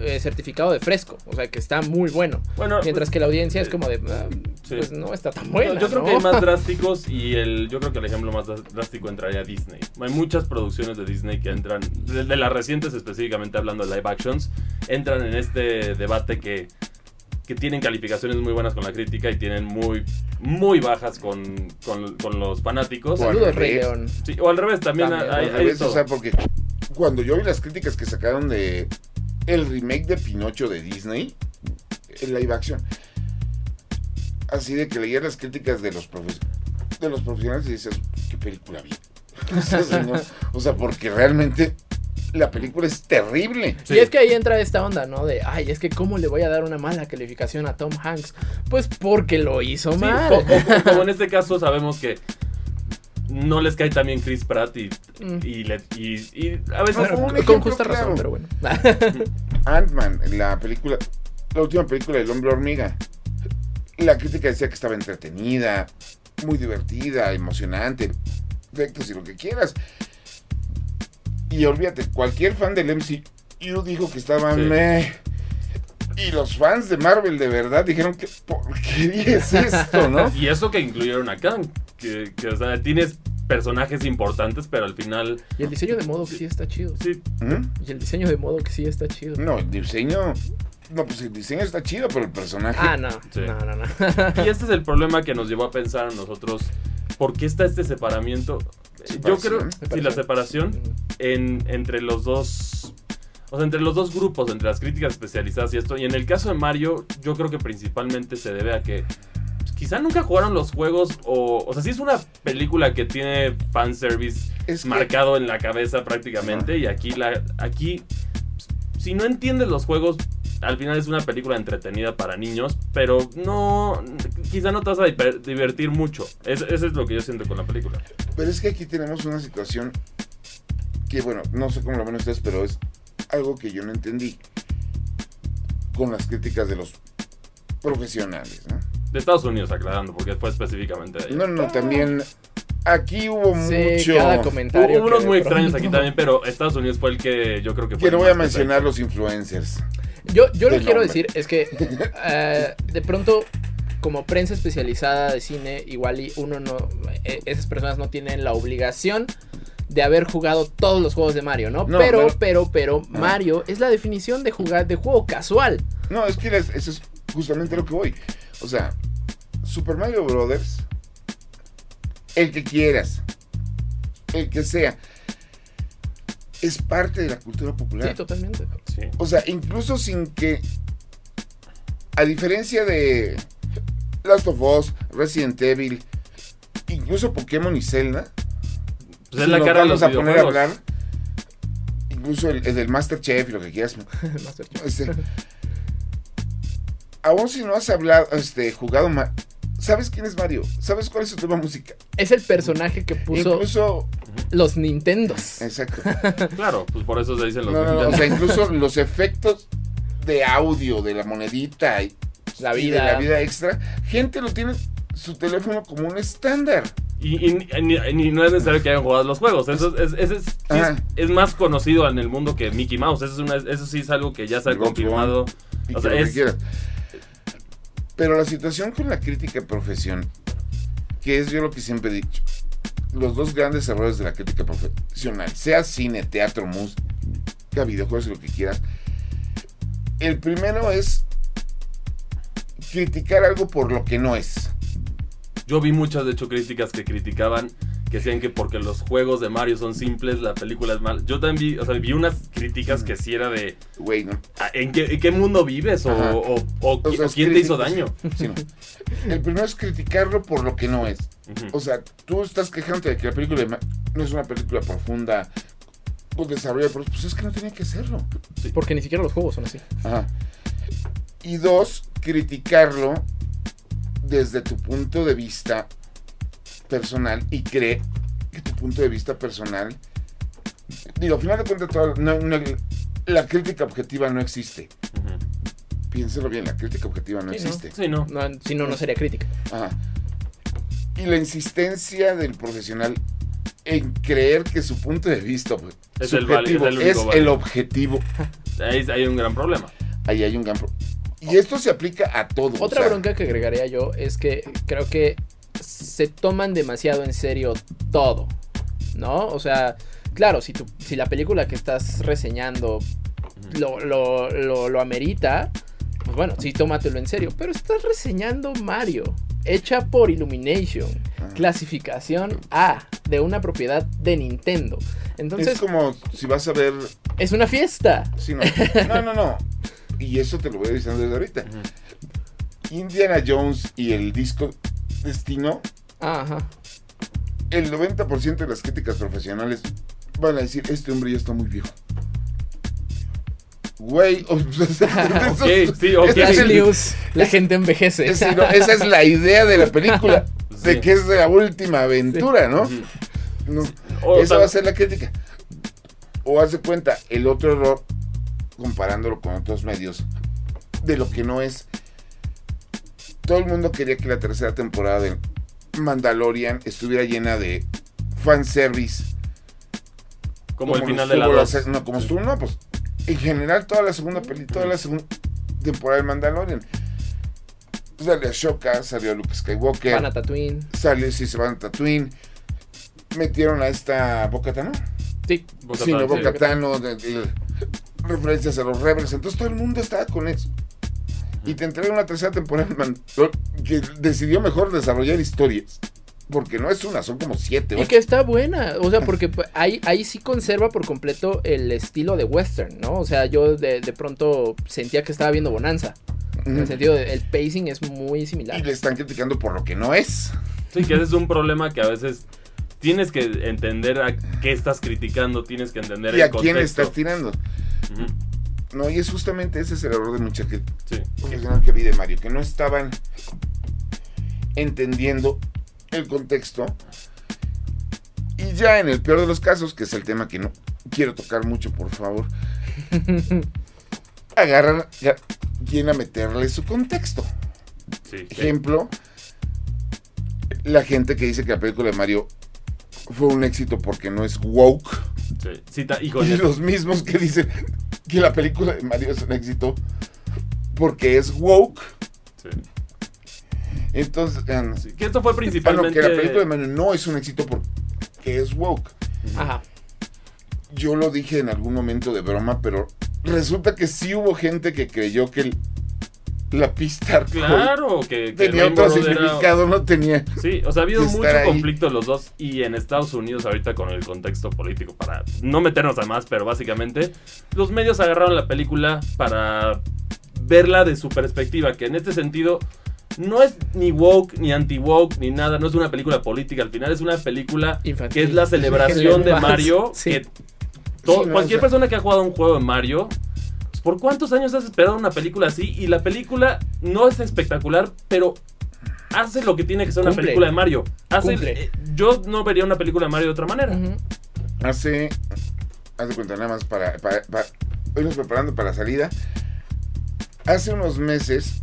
eh, certificado de fresco, o sea que está muy bueno. bueno, Mientras que la audiencia es como de, ah, Sí. pues no está tan No, buena. yo creo ¿no? que hay más <laughs> drásticos y el, yo creo que el ejemplo más drástico entraría a Disney. Hay muchas producciones de Disney que entran, de, de las recientes específicamente hablando de live actions, entran en este debate que, que tienen calificaciones muy buenas con la crítica y tienen muy, muy bajas con, con- con los fanáticos. Bueno. Saludos, al Rey revés. León. Sí, o al revés, también, También, hay, al hay revés, o sea, porque cuando yo vi las críticas que sacaron de el remake de Pinocho de Disney, el live action, así de que leías las críticas de los profes- de los profesionales y dices, qué película vi. <laughs> o, sea, porque realmente la película es terrible. Sí. Y es que ahí entra esta onda, ¿no? De, ay, es que ¿cómo le voy a dar una mala calificación a Tom Hanks? Pues porque lo hizo Sí, mal. co- co- como en este caso sabemos que no les cae también Chris Pratt y, Mm. y, le- y- y a veces... Bueno, con ejemplo justa claro. razón, pero bueno. <laughs> Ant-Man, la película, la última película del hombre hormiga. La crítica decía que estaba entretenida, muy divertida, emocionante, efectos y lo que quieras. Y olvídate, cualquier fan del MCU dijo que estaba Sí. meh. Y los fans de Marvel de verdad dijeron que porquería es esto, ¿no? <laughs> Y eso que incluyeron a Kang, que, que, o sea, tienes personajes importantes, pero al final, y el diseño de modo que sí está chido. sí, ¿Mm? Y el diseño de modo que sí está chido. No, el diseño. No, pues el diseño está chido, pero el personaje. Ah, no. Sí. No, no, no. <laughs> y este es el problema que nos llevó a pensar a nosotros, ¿por qué está este separamiento? Yo creo, Separación. sí, la separación en, entre los dos... O sea, entre los dos grupos, entre las críticas especializadas y esto. Y en el caso de Mario, yo creo que principalmente se debe a que pues, quizá nunca jugaron los juegos o... O sea, sí es una película que tiene fanservice Es que- marcado en la cabeza prácticamente. Y aquí, la, aquí si no entiendes los juegos, al final es una película entretenida para niños, pero no, quizá no te vas a diver- divertir mucho. Es- eso es lo que yo siento con la película. Pero es que aquí tenemos una situación que, bueno, no sé cómo lo ven ustedes, pero es algo que yo no entendí con las críticas de los profesionales, ¿no? De Estados Unidos, aclarando, porque fue específicamente de allá. No, no, no, también aquí hubo Sí, mucho... cada comentario. Hubo unos muy extraños aquí también, pero Estados Unidos fue el que yo creo que fue Que no voy a mencionar los influencers. Yo, yo lo que quiero decir es que <laughs> eh, de pronto, como prensa especializada de cine, igual y uno no, eh, esas personas no tienen la obligación de haber jugado todos los juegos de Mario, ¿no? No, pero, pero- pero, pero, Ah. Mario es la definición de jugar de juego casual. No, es que eso es justamente lo que voy. O sea, Super Mario Brothers, el que quieras, el que sea, es parte de la cultura Sí, popular. totalmente. Sí. O sea, incluso sin que, a diferencia de Last of Us, Resident Evil, incluso Pokémon y Zelda, Pues es si la cara de los a poner a hablar, incluso el, el del Masterchef y lo que quieras, <laughs> Chief. este, aún si no has hablado, este, jugado, ma- ¿sabes quién es Mario? ¿Sabes cuál es su tema música? Es el personaje que puso Incluso, los Nintendos. exacto. <laughs> Claro, pues por eso se dicen los no, no, o Nintendo. sea, incluso <laughs> los efectos de audio de la monedita y, La y de vida. la vida extra, gente lo tiene su teléfono como un estándar. Y, no es necesario que hayan jugado los juegos. Eso es, es, es- sí es- más conocido en el mundo que Mickey Mouse. Eso, una- eso sí es algo que ya se ha confirmado. O sea, que. Pero la situación con la crítica de profesión, que es yo lo que siempre he dicho, los dos grandes errores de la crítica profesional, sea cine, teatro, música, videojuegos, lo que quieras. El primero es criticar algo por lo que no es. Yo vi muchas, de hecho, críticas que criticaban, que decían que porque los juegos de Mario son simples, la película es mala. Yo también vi, o sea, vi unas críticas que sí era de, Güey, ¿no? "Ah, ¿en qué, en qué mundo vives? O, sea, quién te hizo daño. Sí, no. El primero es criticarlo por lo que no es. O sea, tú estás quejándote de que la película de no es una película profunda, con desarrollo, pero pues es que no tenía que serlo. Porque ni siquiera los juegos son así. Ajá. Y dos, criticarlo desde tu punto de vista personal y cree que tu punto de vista personal. Digo, al final de cuentas, no- no- la crítica objetiva no existe. Piénselo bien, la crítica objetiva no Sí, ¿no? existe. Sí, no. No, si no, no sería crítica. Ajá. Y la insistencia del profesional en creer que su punto de vista pues, Es el subjetivo es el es, el objetivo. Ahí hay un gran problema. Ahí hay un gran pro- Y esto se aplica a todo. Otra o sea, bronca que agregaría yo es que creo que se toman demasiado en serio todo, ¿no? O sea, claro, si, tu, si la película que estás reseñando lo, lo, lo, lo amerita, pues bueno, sí, tómatelo en serio. Pero estás reseñando Mario, hecha por Illumination, Ajá. clasificación A, de una propiedad de Nintendo. Entonces, es como si vas a ver. es una fiesta. sí, no. no, no, no. <laughs> Y eso te lo voy diciendo desde ahorita. Indiana Jones y el disco Destino, Ajá. el 90% de las críticas profesionales van a decir: Este hombre ya está muy viejo. Güey, o- <laughs> Ok, sí, ok. ese es Flash el- News, la gente envejece. no, esa es la idea de la película, <laughs> de Sí. que es la última aventura, ¿no? O Esa tal- va a ser la crítica. O hace cuenta, el otro error, comparándolo con otros medios, de lo que no es. Todo el mundo quería que la tercera temporada de Mandalorian estuviera llena de fanservice. como, el final de estuvo la la 2. se- No, como estuvo, no, pues. En general, toda la segunda peli, toda la segunda temporada de Mandalorian. Salió Ashoka, salió Luke Skywalker, Van a Tatooine. salió si se van a Tatooine. Metieron a esta Bocata, ¿no? Sí. Bo-Katan, Sí, no, sí. Bocatano, de- de- referencias a los Rebels. Entonces todo el mundo estaba con eso. Y te entrega una tercera temporada que decidió mejor desarrollar historias. Porque no es una, son como siete. Y que está buena, o sea, porque pues, ahí, ahí sí conserva por completo el estilo de western, ¿no? O sea, yo de, de pronto sentía que estaba viendo Bonanza. En el sentido de el pacing es muy similar. Y le están criticando por lo que no es. Sí, que ese es un problema que a veces tienes que entender a qué estás criticando, tienes que entender Y el a quién estás tirando. No, y es justamente ese es el error de mucha gente Sí. profesional que vi de Mario, que no estaban entendiendo el contexto. Y ya en el peor de los casos, que es el tema que no quiero tocar mucho, por favor, <laughs> agarran, ya, quieren a meterle su contexto. Sí. Ejemplo, la gente que dice que la película de Mario fue un éxito porque no es woke. sí. Sí, ta- Y los mismos que dicen que la película de Mario es un éxito porque es woke. Sí. Entonces, ah, Sí, Que esto fue ah, no, principalmente. que la película de Mario no es un éxito porque es woke. Ajá. Yo lo dije en algún momento de broma, pero resulta que sí hubo gente que creyó que el- la pista Claro, que, que tenía otro era- significado, no tenía. Sí, o sea, ha habido mucho ahí. conflicto los dos y en Estados Unidos ahorita con el contexto político para no meternos a más, pero básicamente los medios agarraron la película para verla de su perspectiva, que en este sentido no es ni woke ni anti woke ni nada, no es una película política, al final es una película Infantil. que es la celebración de Mario, sí. que to- Sí, no, cualquier o sea- persona que ha jugado un juego de Mario ¿Por cuántos años has esperado una película así? Y la película no es espectacular, pero hace lo que tiene que ser una Cumple. película de Mario. Hace, Cumple. eh, yo no vería una película de Mario de otra manera. Ujú. Hace, haz de cuenta nada más para, para, para irnos preparando para la salida. Hace unos meses,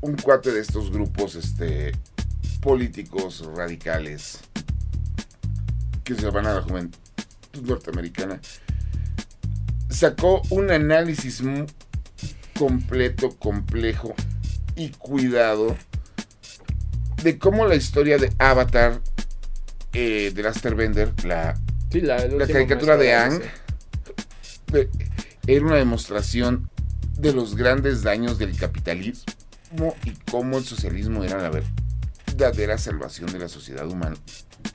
un cuate de estos grupos este, políticos radicales que se van a la juventud norteamericana sacó un análisis mu- completo, complejo y cuidado de cómo la historia de Avatar eh, de Laster Bender, la Sí, la, el la último caricatura de Ang era una demostración de los grandes daños del capitalismo y cómo el socialismo era la verdadera salvación de la sociedad humana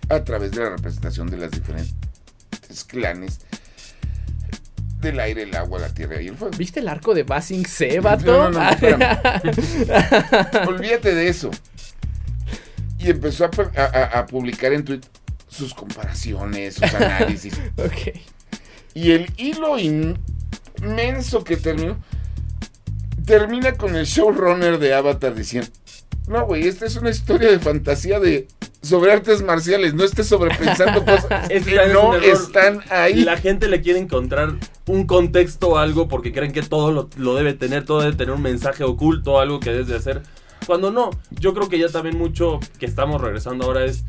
a través de la representación de las diferentes clanes del aire, el agua, la tierra y el fuego. ¿Viste el arco de Basing C, vato? No, no, no, espérame. <laughs> Olvídate de eso. Y empezó a- a publicar en Twitter sus comparaciones, sus <laughs> análisis. ok. Y el hilo inmenso que terminó, termina con el showrunner de Avatar diciendo, no, güey, esta es una historia de fantasía de sobre artes marciales, no estés sobrepensando <laughs> cosas Es que es no están ahí. La gente le quiere encontrar un contexto o algo porque creen que todo lo, lo debe tener, todo debe tener un mensaje oculto, algo que debes de hacer. Cuando no, yo creo que ya también mucho que estamos regresando ahora es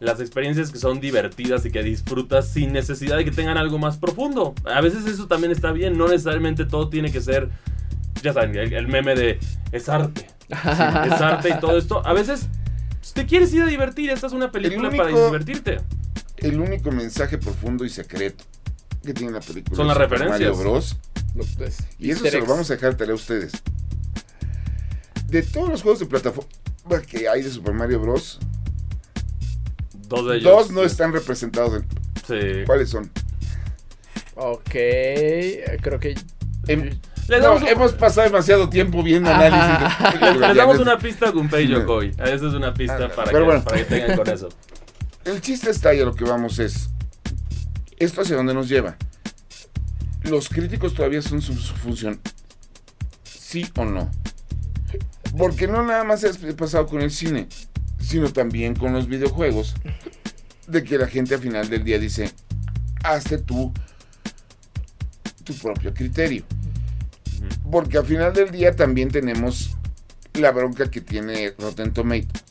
las experiencias que son divertidas y que disfrutas sin necesidad de que tengan algo más profundo. A veces eso también está bien, no necesariamente todo tiene que ser, ya saben, el, el meme de es arte. Sí, es arte y todo esto. A veces te quieres ir a divertir, esta es una película para divertirte. El único mensaje profundo y secreto que tiene la película Son las Super referencias. Mario Bros. No, pues, Y eso se lo vamos a dejar tarea a ustedes. De todos los juegos de plataforma que hay de Super Mario Bros., Dos de ellos. dos no sí. están representados. en- Sí. ¿Cuáles son? Ok, creo que... Em- Les no, damos, un- hemos pasado demasiado tiempo viendo análisis. de <laughs> les- damos una pista con Pei Yokoi. Esa es una pista Ah, para, que, bueno. para que tengan con eso. <laughs> El chiste está y a lo que vamos es. ¿Esto hacia dónde nos lleva? Los críticos todavía son su, su función. ¿Sí o no? Porque no nada más es pasado con el cine, sino también con los videojuegos. De que la gente al final del día dice, hazte tú tu propio criterio. Porque al final del día también tenemos la bronca que tiene Rotten Tomatoes,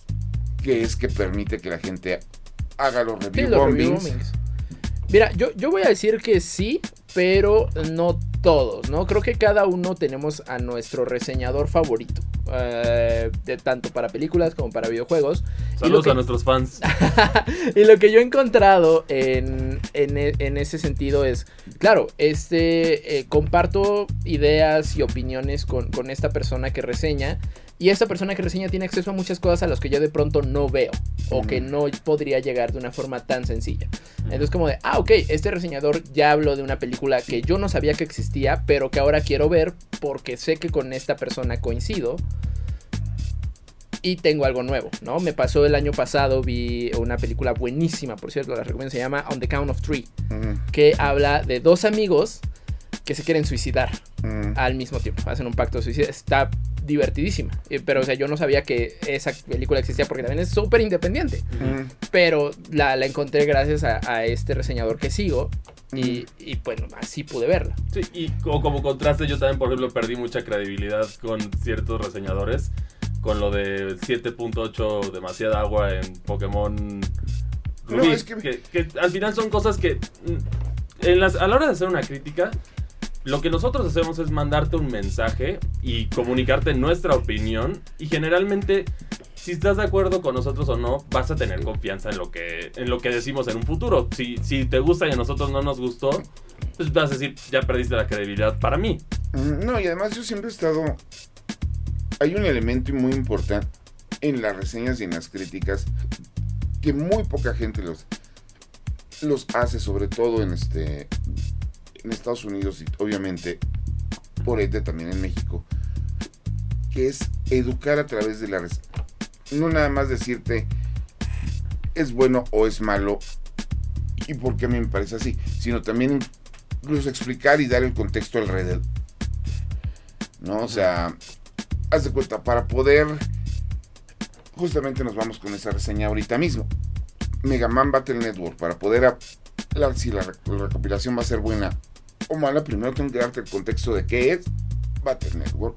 que es que permite que la gente haga los review los review bombings. bombings. Mira, yo, yo voy a decir que sí, pero no todos, ¿no? Creo que cada uno tenemos a nuestro reseñador favorito. Eh, de tanto para películas como para videojuegos. Saludos que- a nuestros fans. <laughs> y lo que yo he encontrado en, en e- en ese sentido es, claro, este eh, comparto ideas y opiniones con, con esta persona que reseña. Y esta persona que reseña tiene acceso a muchas cosas a las que yo de pronto no veo. O que no podría llegar de una forma tan sencilla. Entonces como de, ah, ok, este reseñador ya habló de una película que yo no sabía que existía, pero que ahora quiero ver porque sé que con esta persona coincido. Y tengo algo nuevo, ¿no? Me pasó el año pasado, vi una película buenísima, por cierto, la recomiendo, se llama On the Count of Three, que habla de dos amigos que se quieren suicidar Mm. al mismo tiempo. Hacen un pacto de suicida. Está divertidísima. Eh, Pero, o sea, yo no sabía que esa película existía porque también es súper independiente. Mm. Pero la, la encontré gracias a, a este reseñador que sigo. Y, y, bueno, así pude verla. Sí, y co- como contraste, yo también, por ejemplo, perdí mucha credibilidad con ciertos reseñadores. Con lo de 7.8, demasiada agua en Pokémon Rubí. No, es que- que... que al final son cosas que. mm, en las- a la hora de hacer una crítica, lo que nosotros hacemos es mandarte un mensaje y comunicarte nuestra opinión. Y generalmente, si estás de acuerdo con nosotros o no, vas a tener confianza en lo que, en lo que decimos en un futuro. Si, si te gusta y a nosotros no nos gustó, pues vas a decir, ya perdiste la credibilidad para mí. Mm, No, y además yo siempre he estado... Hay un elemento muy importante en las reseñas y en las críticas que muy poca gente los, los hace, sobre todo en, este, en Estados Unidos y obviamente por ende también en México, que es educar a través de la. No nada más decirte es bueno o es malo y por qué a mí me parece así, sino también incluso explicar y dar el contexto alrededor. ¿No? O sea, haz de cuenta, para poder. Justamente nos vamos con esa reseña ahorita mismo. Mega Man Battle Network, para poder hablar si la recopilación va a ser buena o mala, primero tengo que darte el contexto de qué es Battle Network.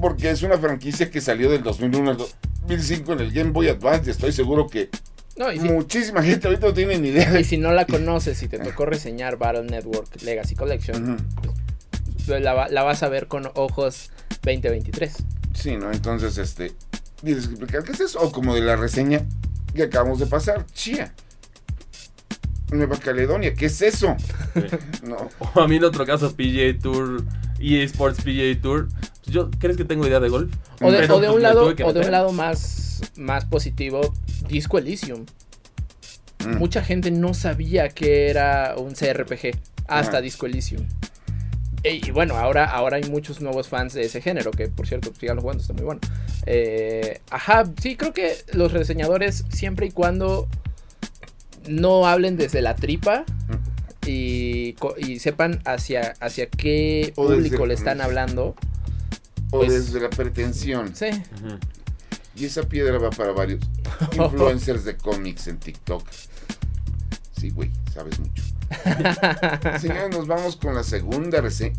Porque es una franquicia que salió del 2001 al 2005 en el Game Boy Advance. y Estoy seguro que No, y si, muchísima gente ahorita no tiene ni idea de y si no la conoces y te <laughs> tocó reseñar Battle Network Legacy Collection, pues la, la vas a ver con ojos 2023. Sí, ¿no? Entonces, este. Tienes que explicar qué es eso. O como de la reseña que acabamos de pasar. Chía. Nueva Caledonia, ¿qué es eso? Sí. No. <laughs> O a mí en otro caso, PGA Tour, EA Sports PGA Tour. Pues Yo, ¿Crees que tengo idea de golf? O de, Pero, o de pues, un lado, tuve que o de un meter. lado más, más positivo, Disco Elysium. Mm. Mucha gente no sabía que era un CRPG hasta Ajá. Disco Elysium. E- Y, bueno, ahora, ahora hay muchos nuevos fans de ese género, que por cierto, sigan jugando, está muy bueno. Eh, ajá, sí, creo que los reseñadores, siempre y cuando no hablen desde la tripa y, sepan hacia, hacia qué O desde- público le están hablando, O Pues- desde la pretensión. sí. Y esa piedra va para varios <laughs> influencers de cómics en TikTok. Sí, güey, sabes mucho. <laughs> Señores, nos vamos con la segunda reseña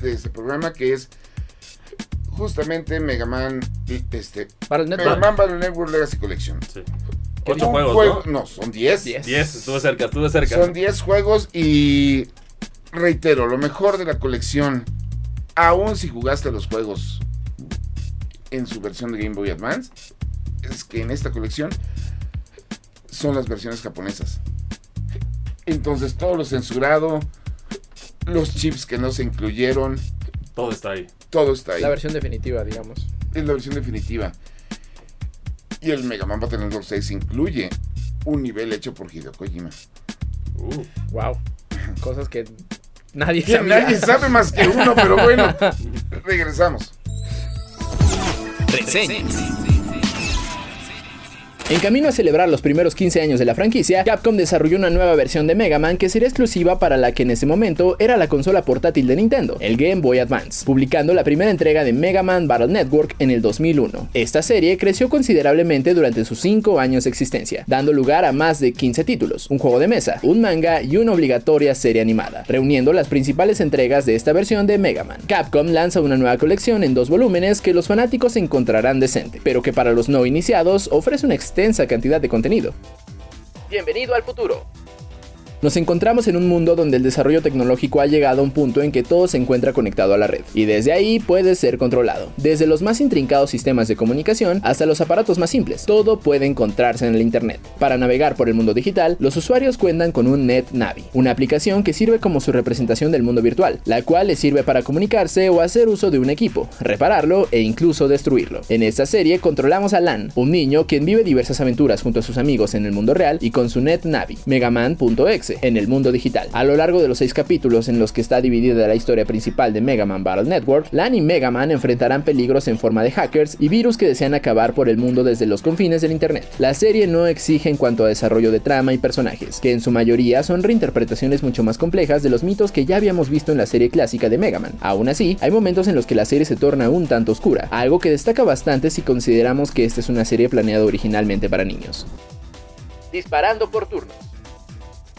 de este programa que es justamente Mega Man, este, Para el Mega. Man Battle Network Legacy Collection. Sí. ¿Qué Ocho juegos, juego- ¿no? No, son 10. Diez. 10, estuve cerca, estuve cerca. Son 10 juegos y reitero, lo mejor de la colección, aún si jugaste los juegos en su versión de Game Boy Advance, es que en esta colección son las versiones japonesas. Entonces todo lo censurado, los chips que no se incluyeron, Todo está ahí. todo está ahí. La versión definitiva, digamos. Es la versión definitiva. Y el Mega Man Battle Network 6 incluye un nivel hecho por Hideo Kojima. Uh, Wow. Cosas que nadie Que sabía. nadie sabe más que uno, pero bueno, <laughs> regresamos. Reseñas. En camino a celebrar los primeros 15 años de la franquicia, Capcom desarrolló una nueva versión de Mega Man que sería exclusiva para la que en ese momento era la consola portátil de Nintendo, el Game Boy Advance, publicando la primera entrega de Mega Man Battle Network en el 2001. Esta serie creció considerablemente durante sus 5 años de existencia, dando lugar a más de 15 títulos, un juego de mesa, un manga y una obligatoria serie animada, reuniendo las principales entregas de esta versión de Mega Man. Capcom lanza una nueva colección en dos volúmenes que los fanáticos encontrarán decente, pero que para los no iniciados ofrece una extensa cantidad de contenido. Bienvenido al futuro. Nos encontramos en un mundo donde el desarrollo tecnológico ha llegado a un punto en que todo se encuentra conectado a la red, y desde ahí puede ser controlado. Desde los más intrincados sistemas de comunicación hasta los aparatos más simples, todo puede encontrarse en el Internet. Para navegar por el mundo digital, los usuarios cuentan con un NetNavi, una aplicación que sirve como su representación del mundo virtual, la cual les sirve para comunicarse o hacer uso de un equipo, repararlo e incluso destruirlo. En esta serie controlamos a Lan, un niño quien vive diversas aventuras junto a sus amigos en el mundo real y con su NetNavi, Megaman.exe, En el mundo digital. A lo largo de los seis capítulos en los que está dividida la historia principal de Mega Man Battle Network, Lan y Mega Man enfrentarán peligros en forma de hackers y virus que desean acabar por el mundo desde los confines del internet. La serie no exige en cuanto a desarrollo de trama y personajes, que en su mayoría son reinterpretaciones mucho más complejas de los mitos que ya habíamos visto en la serie clásica de Mega Man. Aún así, hay momentos en los que la serie se torna un tanto oscura, algo que destaca bastante si consideramos que esta es una serie planeada originalmente para niños. Disparando por turnos.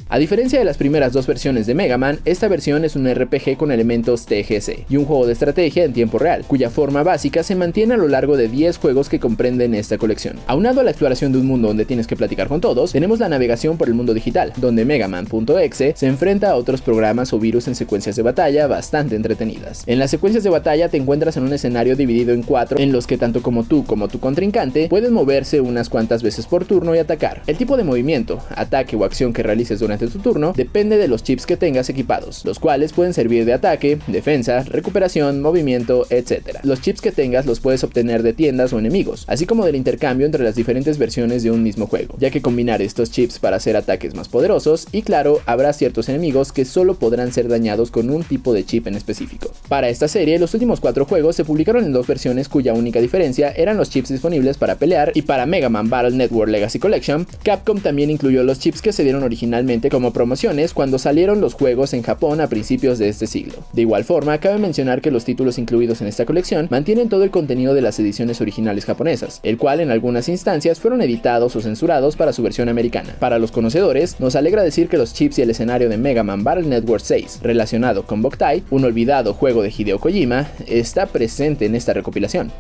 A diferencia de las primeras dos versiones de Mega Man, esta versión es un RPG con elementos TGC y un juego de estrategia en tiempo real, cuya forma básica se mantiene a lo largo de 10 juegos que comprenden esta colección. Aunado a la exploración de un mundo donde tienes que platicar con todos, tenemos la navegación por el mundo digital, donde Mega Man.exe se enfrenta a otros programas o virus en secuencias de batalla bastante entretenidas. En las secuencias de batalla te encuentras en un escenario dividido en cuatro, en los que tanto como tú como tu contrincante pueden moverse unas cuantas veces por turno y atacar. El tipo de movimiento, ataque o acción que realices durante tu turno depende de los chips que tengas equipados, los cuales pueden servir de ataque, defensa, recuperación, movimiento, etc. Los chips que tengas los puedes obtener de tiendas o enemigos, así como del intercambio entre las diferentes versiones de un mismo juego, ya que combinar estos chips para hacer ataques más poderosos y claro, habrá ciertos enemigos que solo podrán ser dañados con un tipo de chip en específico. Para esta serie, los últimos cuatro juegos se publicaron en dos versiones cuya única diferencia eran los chips disponibles para pelear y para Mega Man Battle Network Legacy Collection, Capcom también incluyó los chips que se dieron originalmente como promociones cuando salieron los juegos en Japón a principios de este siglo. De igual forma, cabe mencionar que los títulos incluidos en esta colección mantienen todo el contenido de las ediciones originales japonesas, el cual en algunas instancias fueron editados o censurados para su versión americana. Para los conocedores, nos alegra decir que los chips y el escenario de Mega Man Battle Network 6, relacionado con Boktai, un olvidado juego de Hideo Kojima, está presente en esta recopilación.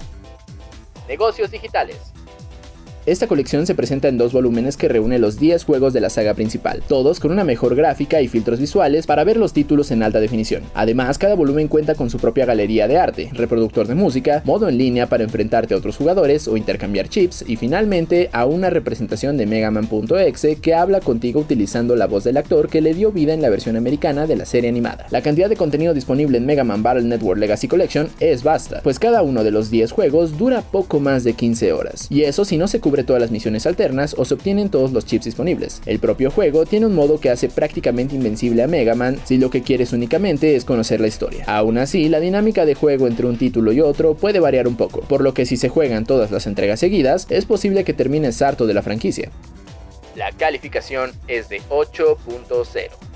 Negocios digitales. Esta colección se presenta en dos volúmenes que reúne los 10 juegos de la saga principal, todos con una mejor gráfica y filtros visuales para ver los títulos en alta definición. Además, cada volumen cuenta con su propia galería de arte, reproductor de música, modo en línea para enfrentarte a otros jugadores o intercambiar chips y finalmente a una representación de Mega Man.exe que habla contigo utilizando la voz del actor que le dio vida en la versión americana de la serie animada. La cantidad de contenido disponible en Mega Man Battle Network Legacy Collection es vasta, pues cada uno de los 10 juegos dura poco más de 15 horas, y eso si no se cubre todas las misiones alternas o se obtienen todos los chips disponibles. El propio juego tiene un modo que hace prácticamente invencible a Mega Man si lo que quieres únicamente es conocer la historia. Aún así, la dinámica de juego entre un título y otro puede variar un poco, por lo que si se juegan todas las entregas seguidas, es posible que termines harto de la franquicia. La calificación es de 8.0.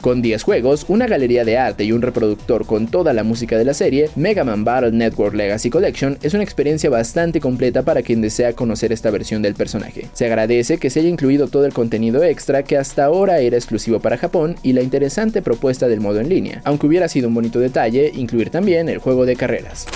Con 10 juegos, una galería de arte y un reproductor con toda la música de la serie, Mega Man Battle Network Legacy Collection es una experiencia bastante completa para quien desea conocer esta versión del personaje. Se agradece que se haya incluido todo el contenido extra que hasta ahora era exclusivo para Japón y la interesante propuesta del modo en línea, aunque hubiera sido un bonito detalle incluir también el juego de carreras.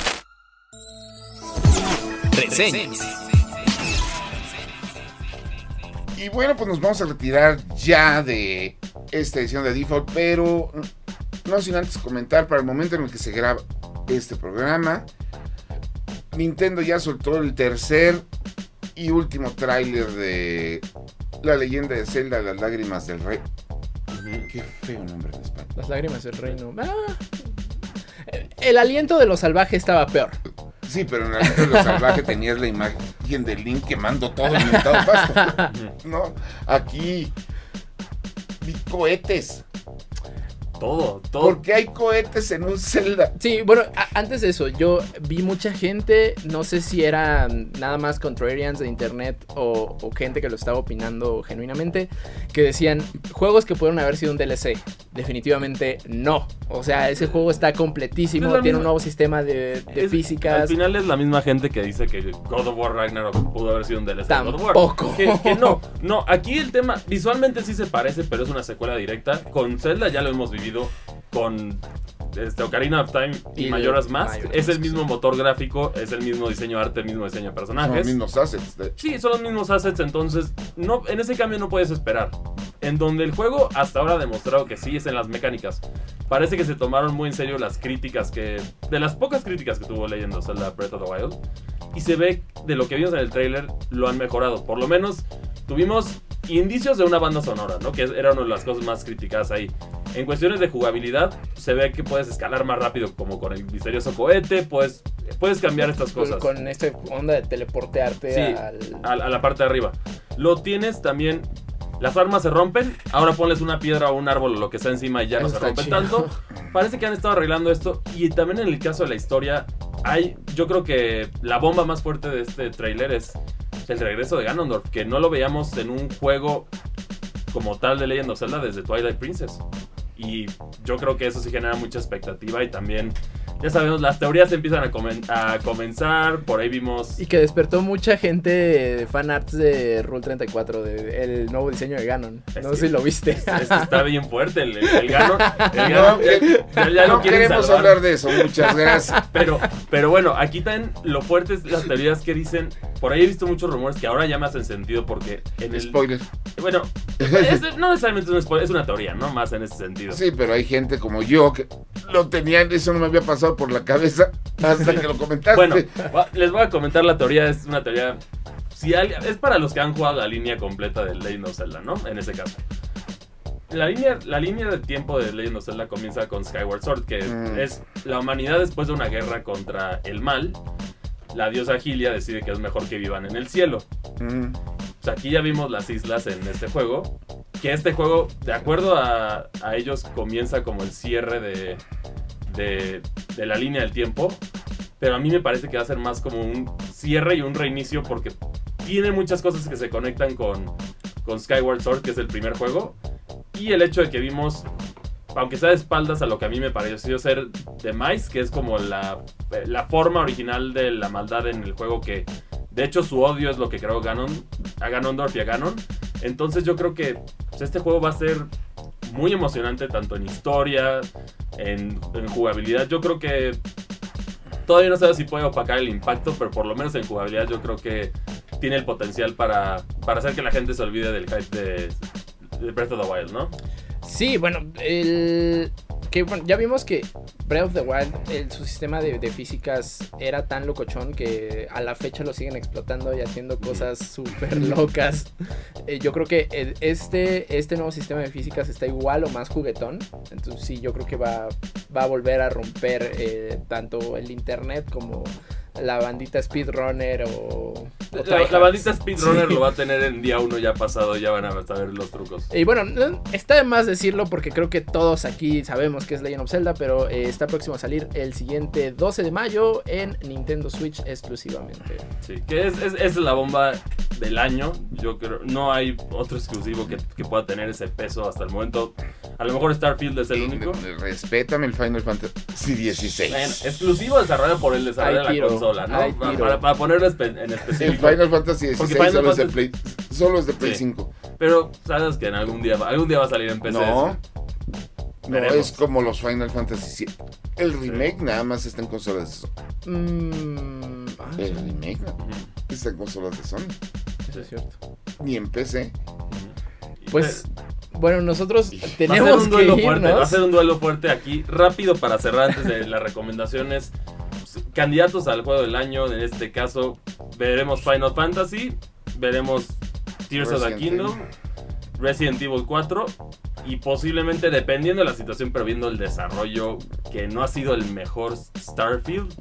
Y bueno, pues nos vamos a retirar ya de esta edición de Default, pero no sin antes comentar para el momento en el que se graba este programa. Nintendo ya soltó el tercer y último tráiler de La leyenda de Zelda, Las lágrimas del rey. Qué feo nombre en español. Las lágrimas del reino. Ah, el aliento de lo salvaje estaba peor. Sí, pero en el de lo salvaje tenías la imagen de Link quemando todo el inventado pasto. <laughs> No, aquí vi cohetes. Todo, todo. Porque hay cohetes en un Zelda. Sí, bueno, antes de eso, yo vi mucha gente, no sé si eran nada más contrarians de internet o, o gente que lo estaba opinando genuinamente, que decían, juegos que pudieron haber sido un DLC. Definitivamente no. O sea, ese juego está completísimo, Es tiene un nuevo sistema de, de Es- físicas. Al final es la misma gente que dice que God of War Ragnarok pudo haber sido un DLC de God of War. Tampoco. Que, que no, no, aquí el tema visualmente sí se parece, pero es una secuela directa. Con Zelda ya lo hemos vivido con este, Ocarina of Time y, Y Majora's de Mask. Es el mismo motor gráfico, es el mismo diseño de arte, el mismo diseño de Son personajes. los mismos assets. de hecho. Sí, son los mismos assets, entonces no, en ese cambio no puedes esperar. En donde el juego hasta ahora ha demostrado que sí es en las mecánicas. Parece que se tomaron muy en serio las críticas que... De las pocas críticas que tuvo leyendo Zelda Breath of the Wild. Y se ve de lo que vimos en el tráiler lo han mejorado. Por lo menos tuvimos indicios de una banda sonora, ¿no? Que era una de las cosas más criticadas ahí. En cuestiones de jugabilidad, se ve que puedes escalar más rápido como con el misterioso cohete, puedes, puedes cambiar estas cosas. con esta onda de teleportearte Sí, al... a, a la parte de arriba. Lo tienes también. Las armas se rompen, ahora ponles una piedra o un árbol o lo que sea encima y ya no se está rompe chido. tanto. Parece que han estado arreglando esto. Y también en el caso de la historia, hay, yo creo que la bomba más fuerte de este tráiler es el regreso de Ganondorf, que no lo veíamos en un juego como tal de Legend of Zelda desde Twilight Princess. Y yo creo que eso sí genera mucha expectativa y también, ya sabemos, las teorías empiezan a, comen- a comenzar, por ahí vimos... Y que despertó mucha gente de fanarts de Rule 34, de el nuevo diseño de Ganon. Es No que- sé si lo viste. Es que está bien fuerte el, el, el Ganon. <laughs> El No, Ganon ya, que- ya- ya no queremos salvar. hablar de eso, muchas gracias. <laughs> Pero, pero bueno, aquí también lo fuerte es las teorías que dicen. Por ahí he visto muchos rumores que ahora ya me hacen sentido porque en el. Spoiler. Bueno, <laughs> es- no necesariamente es un spoiler, es una teoría, ¿no? Más en ese sentido. Sí, pero hay gente como yo que lo tenían, eso no me había pasado por la cabeza hasta que lo comentaste. Bueno, les voy a comentar la teoría, es una teoría. Si es para los que han jugado la línea completa de Legend of Zelda, ¿no? En ese caso. La línea, la línea de tiempo de Legend of Zelda comienza con Skyward Sword, que Mm. es la humanidad después de una guerra contra el mal. La diosa Gilia decide que es mejor que vivan en el cielo. Mm, O sea, aquí ya vimos las islas en este juego. Que este juego, de acuerdo a, ellos, comienza como el cierre de, de, de la línea del tiempo. Pero a mí me parece que va a ser más como un cierre y un reinicio porque tiene muchas cosas que se conectan con, con Skyward Sword, que es el primer juego. Y el hecho de que vimos, aunque sea de espaldas a lo que a mí me pareció ser The Mice, que es como la, la forma original de la maldad en el juego que de hecho, su odio es lo que creó Ganon, a Ganondorf y a Ganon. Entonces yo creo que este juego va a ser muy emocionante tanto en historia, en, jugabilidad. Yo creo que todavía no sé si puede opacar el impacto, pero por lo menos en jugabilidad yo creo que tiene el potencial para, para hacer que la gente se olvide del hype de Breath of the Wild, ¿no? Sí, bueno, el que bueno, ya vimos que Breath of the Wild, el- su sistema de, de físicas era tan locochón que a la fecha lo siguen explotando y haciendo cosas súper locas. <laughs> Eh, yo creo que el- este, este nuevo sistema de físicas está igual o más juguetón. Entonces sí, yo creo que va, va a volver a romper eh, tanto el internet como la bandita speedrunner o... o La, bandita Speedrunner Sí. lo va a tener en día uno ya pasado, ya van a saber los trucos. Y bueno, no- está de más decirlo porque creo que todos aquí sabemos que es Legend of Zelda, pero eh, está próximo a salir el siguiente 12 de mayo en Nintendo Switch exclusivamente. Sí, que es, es, es la bomba del año. Yo creo, no hay otro exclusivo que, que pueda tener ese peso hasta el momento. A lo mejor Starfield es el único. Respétame el Final Fantasy XVI. Bueno, exclusivo desarrollado por el desarrollo de la consola, ¿no? tiro. Para, para ponerlo en el específico. Final Fantasy XVI Final solo, es de Fantasy- Play, solo es de Play Sí. 5. Pero sabes que en algún día, va- algún día va a salir en PC. No, no Veremos. es como los Final Fantasy VII. El remake nada más está en consolas de Sony. Mm, ah, El sí, remake Ujú, está en consolas de Sony. eso es cierto. Ni en PC. Pues, bueno, nosotros Va a ser tenemos un que duelo fuerte, va a irnos. ser un duelo fuerte aquí. Rápido para cerrar antes de las recomendaciones. Candidatos al juego del año, en este caso, veremos Final Fantasy, veremos Tears of the Resident Kingdom, Resident Evil 4 y posiblemente, dependiendo de la situación, pero viendo el desarrollo, que no ha sido el mejor Starfield,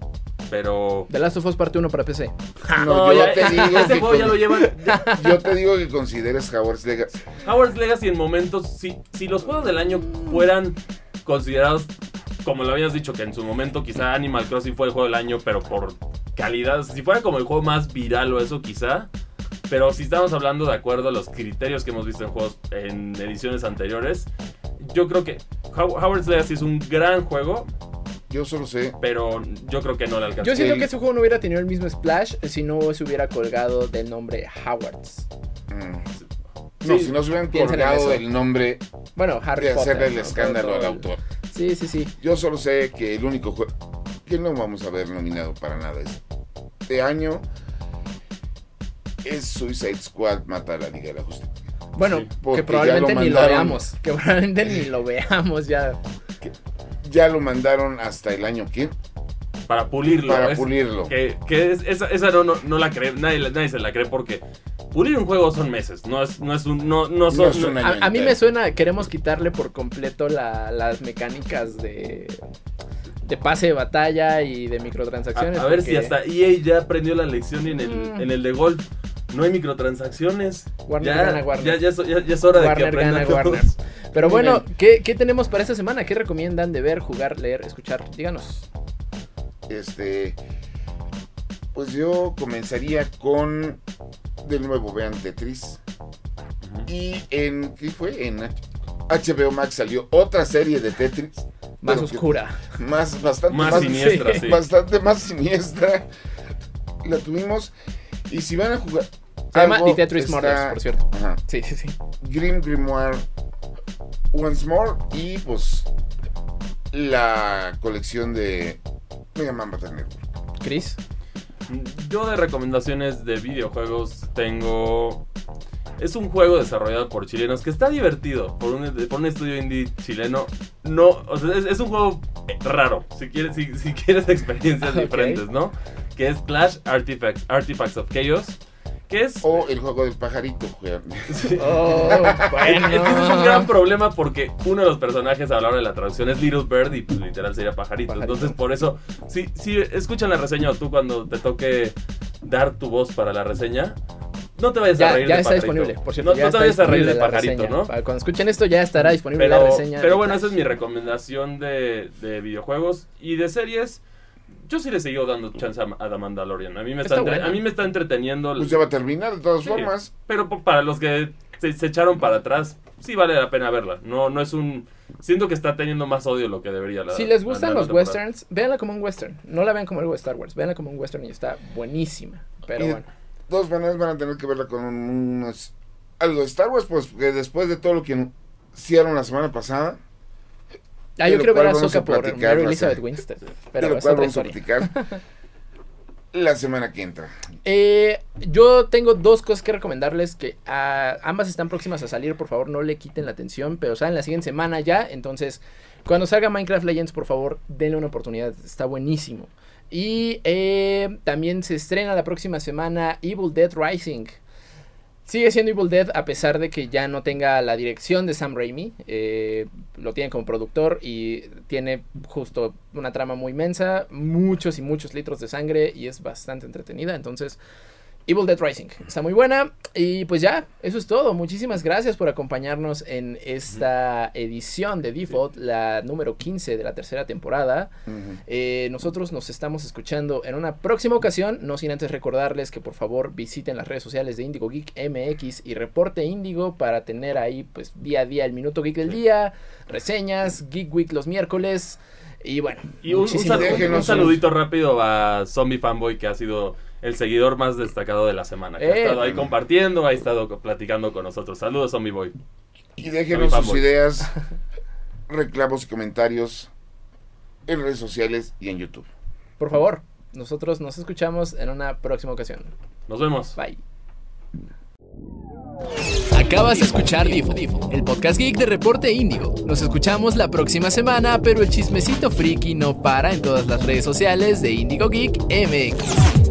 pero... The Last of Us parte 1 para PC. <laughs> No, yo ya- te <laughs> digo ese que juego ya lo llevan... <laughs> Yo te digo que consideres Howard's Legacy. Howard's Legacy en momentos, si, si los juegos del año fueran considerados, como lo habías dicho, que en su momento quizá Animal Crossing fue el juego del año, pero por calidad, si fuera como el juego más viral o eso quizá, pero si estamos hablando de acuerdo a los criterios que hemos visto en juegos en ediciones anteriores, yo creo que How- Howard's Legacy es un gran juego, Yo solo sé. pero yo creo que no le alcanza. Yo siento El- que ese juego no hubiera tenido el mismo splash si no se hubiera colgado del nombre Howards. mm, No, Sí, si no se hubieran colgado eso. el nombre Bueno, Harry de Potter. hacerle el ¿no? escándalo al autor. Sí, sí, sí. Yo solo sé que el único juego que no vamos a ver nominado para nada este año es Suicide Squad mata a la Liga de la Justicia. Bueno, Sí, que probablemente lo ni lo veamos. Que probablemente ni lo veamos ya. Ya lo mandaron hasta el año que Para pulirlo. para es- pulirlo. Que, que es- esa, esa no, no, no la cree, nadie, nadie se la cree porque pulir un juego son meses, no es, no es un, no, no son, No es un año A, a mí me suena, queremos quitarle por completo la- las mecánicas de, de pase de batalla y de a, microtransacciones. a ver si hasta EA ya aprendió la lección en el, Mm. en el de golf. no hay microtransacciones. Warner ya, gana Warner. Ya, ya, es- ya- ya es hora de que Warner gana aprendan Warner. Pero Muy bueno. ¿qué, qué tenemos para esta semana? ¿Qué recomiendan de ver, jugar, leer, escuchar? Díganos. Este. Pues yo comenzaría con. De nuevo, vean Tetris. Y en. ¿Qué fue? En HBO Max salió otra serie de Tetris. Más que- oscura. Más, bastante Más siniestra, <laughs> sí. Bastante más siniestra. La tuvimos. Y si van a jugar. Se llama The Tetris está- Murders, por cierto. Ajá. Sí, sí, sí. Grim Grimoire Once More y pues la colección de Mega Man Battle Network. Chris. Yo de recomendaciones de videojuegos tengo... Es un juego desarrollado por chilenos que está divertido por un, por un estudio indie chileno. No, o sea, es, es un juego raro, si quieres, si, si quieres <laughs> experiencias Ok. diferentes, ¿no? Que es Clash Artifacts, Artifacts of Chaos. Es... O el juego del pajarito. juegan. <laughs> <laughs> Oh, bueno. Es que ese es un gran problema porque uno de los personajes a la hora de la traducción es Little Bird y pues literal sería pajarito. Pajarito. Entonces por eso, si, si escuchan la reseña o tú cuando te toque dar tu voz para la reseña, no te vayas a Ya, reír ya de está pajarito. disponible, por cierto. No, ya no te vayas a reír de pajarito, reseña. ¿no? Cuando escuchen esto ya estará disponible la reseña. pero bueno, esa es mi recomendación de, de videojuegos y de series. Yo sí le sigo dando chance a, a The Mandalorian. A mí me está, Está entre- buena. a mí me está entreteniendo. Pues ya va a terminar de todas Sí, formas. Pero para los que se, se echaron para atrás, sí vale la pena verla. No, no es un. Siento que está teniendo más odio de lo que debería. La, Si les gustan los temporada. westerns, véanla como un western. No la vean como algo de Star Wars. Véanla como un western y está buenísima. Pero Y bueno. todas maneras van a tener que verla con unos, algo de Star Wars, pues que después de todo lo que hicieron la semana pasada, Ah, yo quiero ver a vamos a Soka por Mary Elizabeth Winstead. de Pero lo es cual otra vamos a historia. platicar <laughs> la semana que entra. Eh, yo tengo dos cosas que recomendarles que ah, ambas están próximas a salir, por favor no le quiten la atención, pero salen la siguiente semana ya, entonces cuando salga Minecraft Legends, por favor denle una oportunidad, está buenísimo. Y eh, también se estrena la próxima semana Evil Dead Rising. Sigue siendo Evil Dead a pesar de que ya no tenga la dirección de Sam Raimi. eh, lo tiene como productor y tiene justo una trama muy inmensa, muchos y muchos litros de sangre y es bastante entretenida. Entonces, Evil Dead Rising está muy buena. Y pues ya, eso es todo. Muchísimas gracias por acompañarnos en esta edición de Default, la número 15 de la tercera temporada. Eh, nosotros nos estamos escuchando en una próxima ocasión, no sin antes recordarles que por favor visiten las redes sociales de Indigo Geek MX y reporte Indigo para tener ahí pues día a día el minuto geek del día, reseñas, Geek Week los miércoles y bueno, Y un, saludito rápido a Zombie Fanboy, que ha sido el seguidor más destacado de la semana. Que ha Eh. estado ahí compartiendo, ha estado platicando con nosotros. Saludos, Zombie Boy. Y déjenos sus fanboy. ideas, <laughs> reclamos y comentarios en redes sociales y en YouTube. Por favor, nosotros nos escuchamos en una próxima ocasión. Nos vemos. Bye. Acabas de escuchar Difo, el podcast geek de Reporte Índigo. Nos escuchamos la próxima semana, pero el chismecito friki no para en todas las redes sociales de Indigo Geek MX.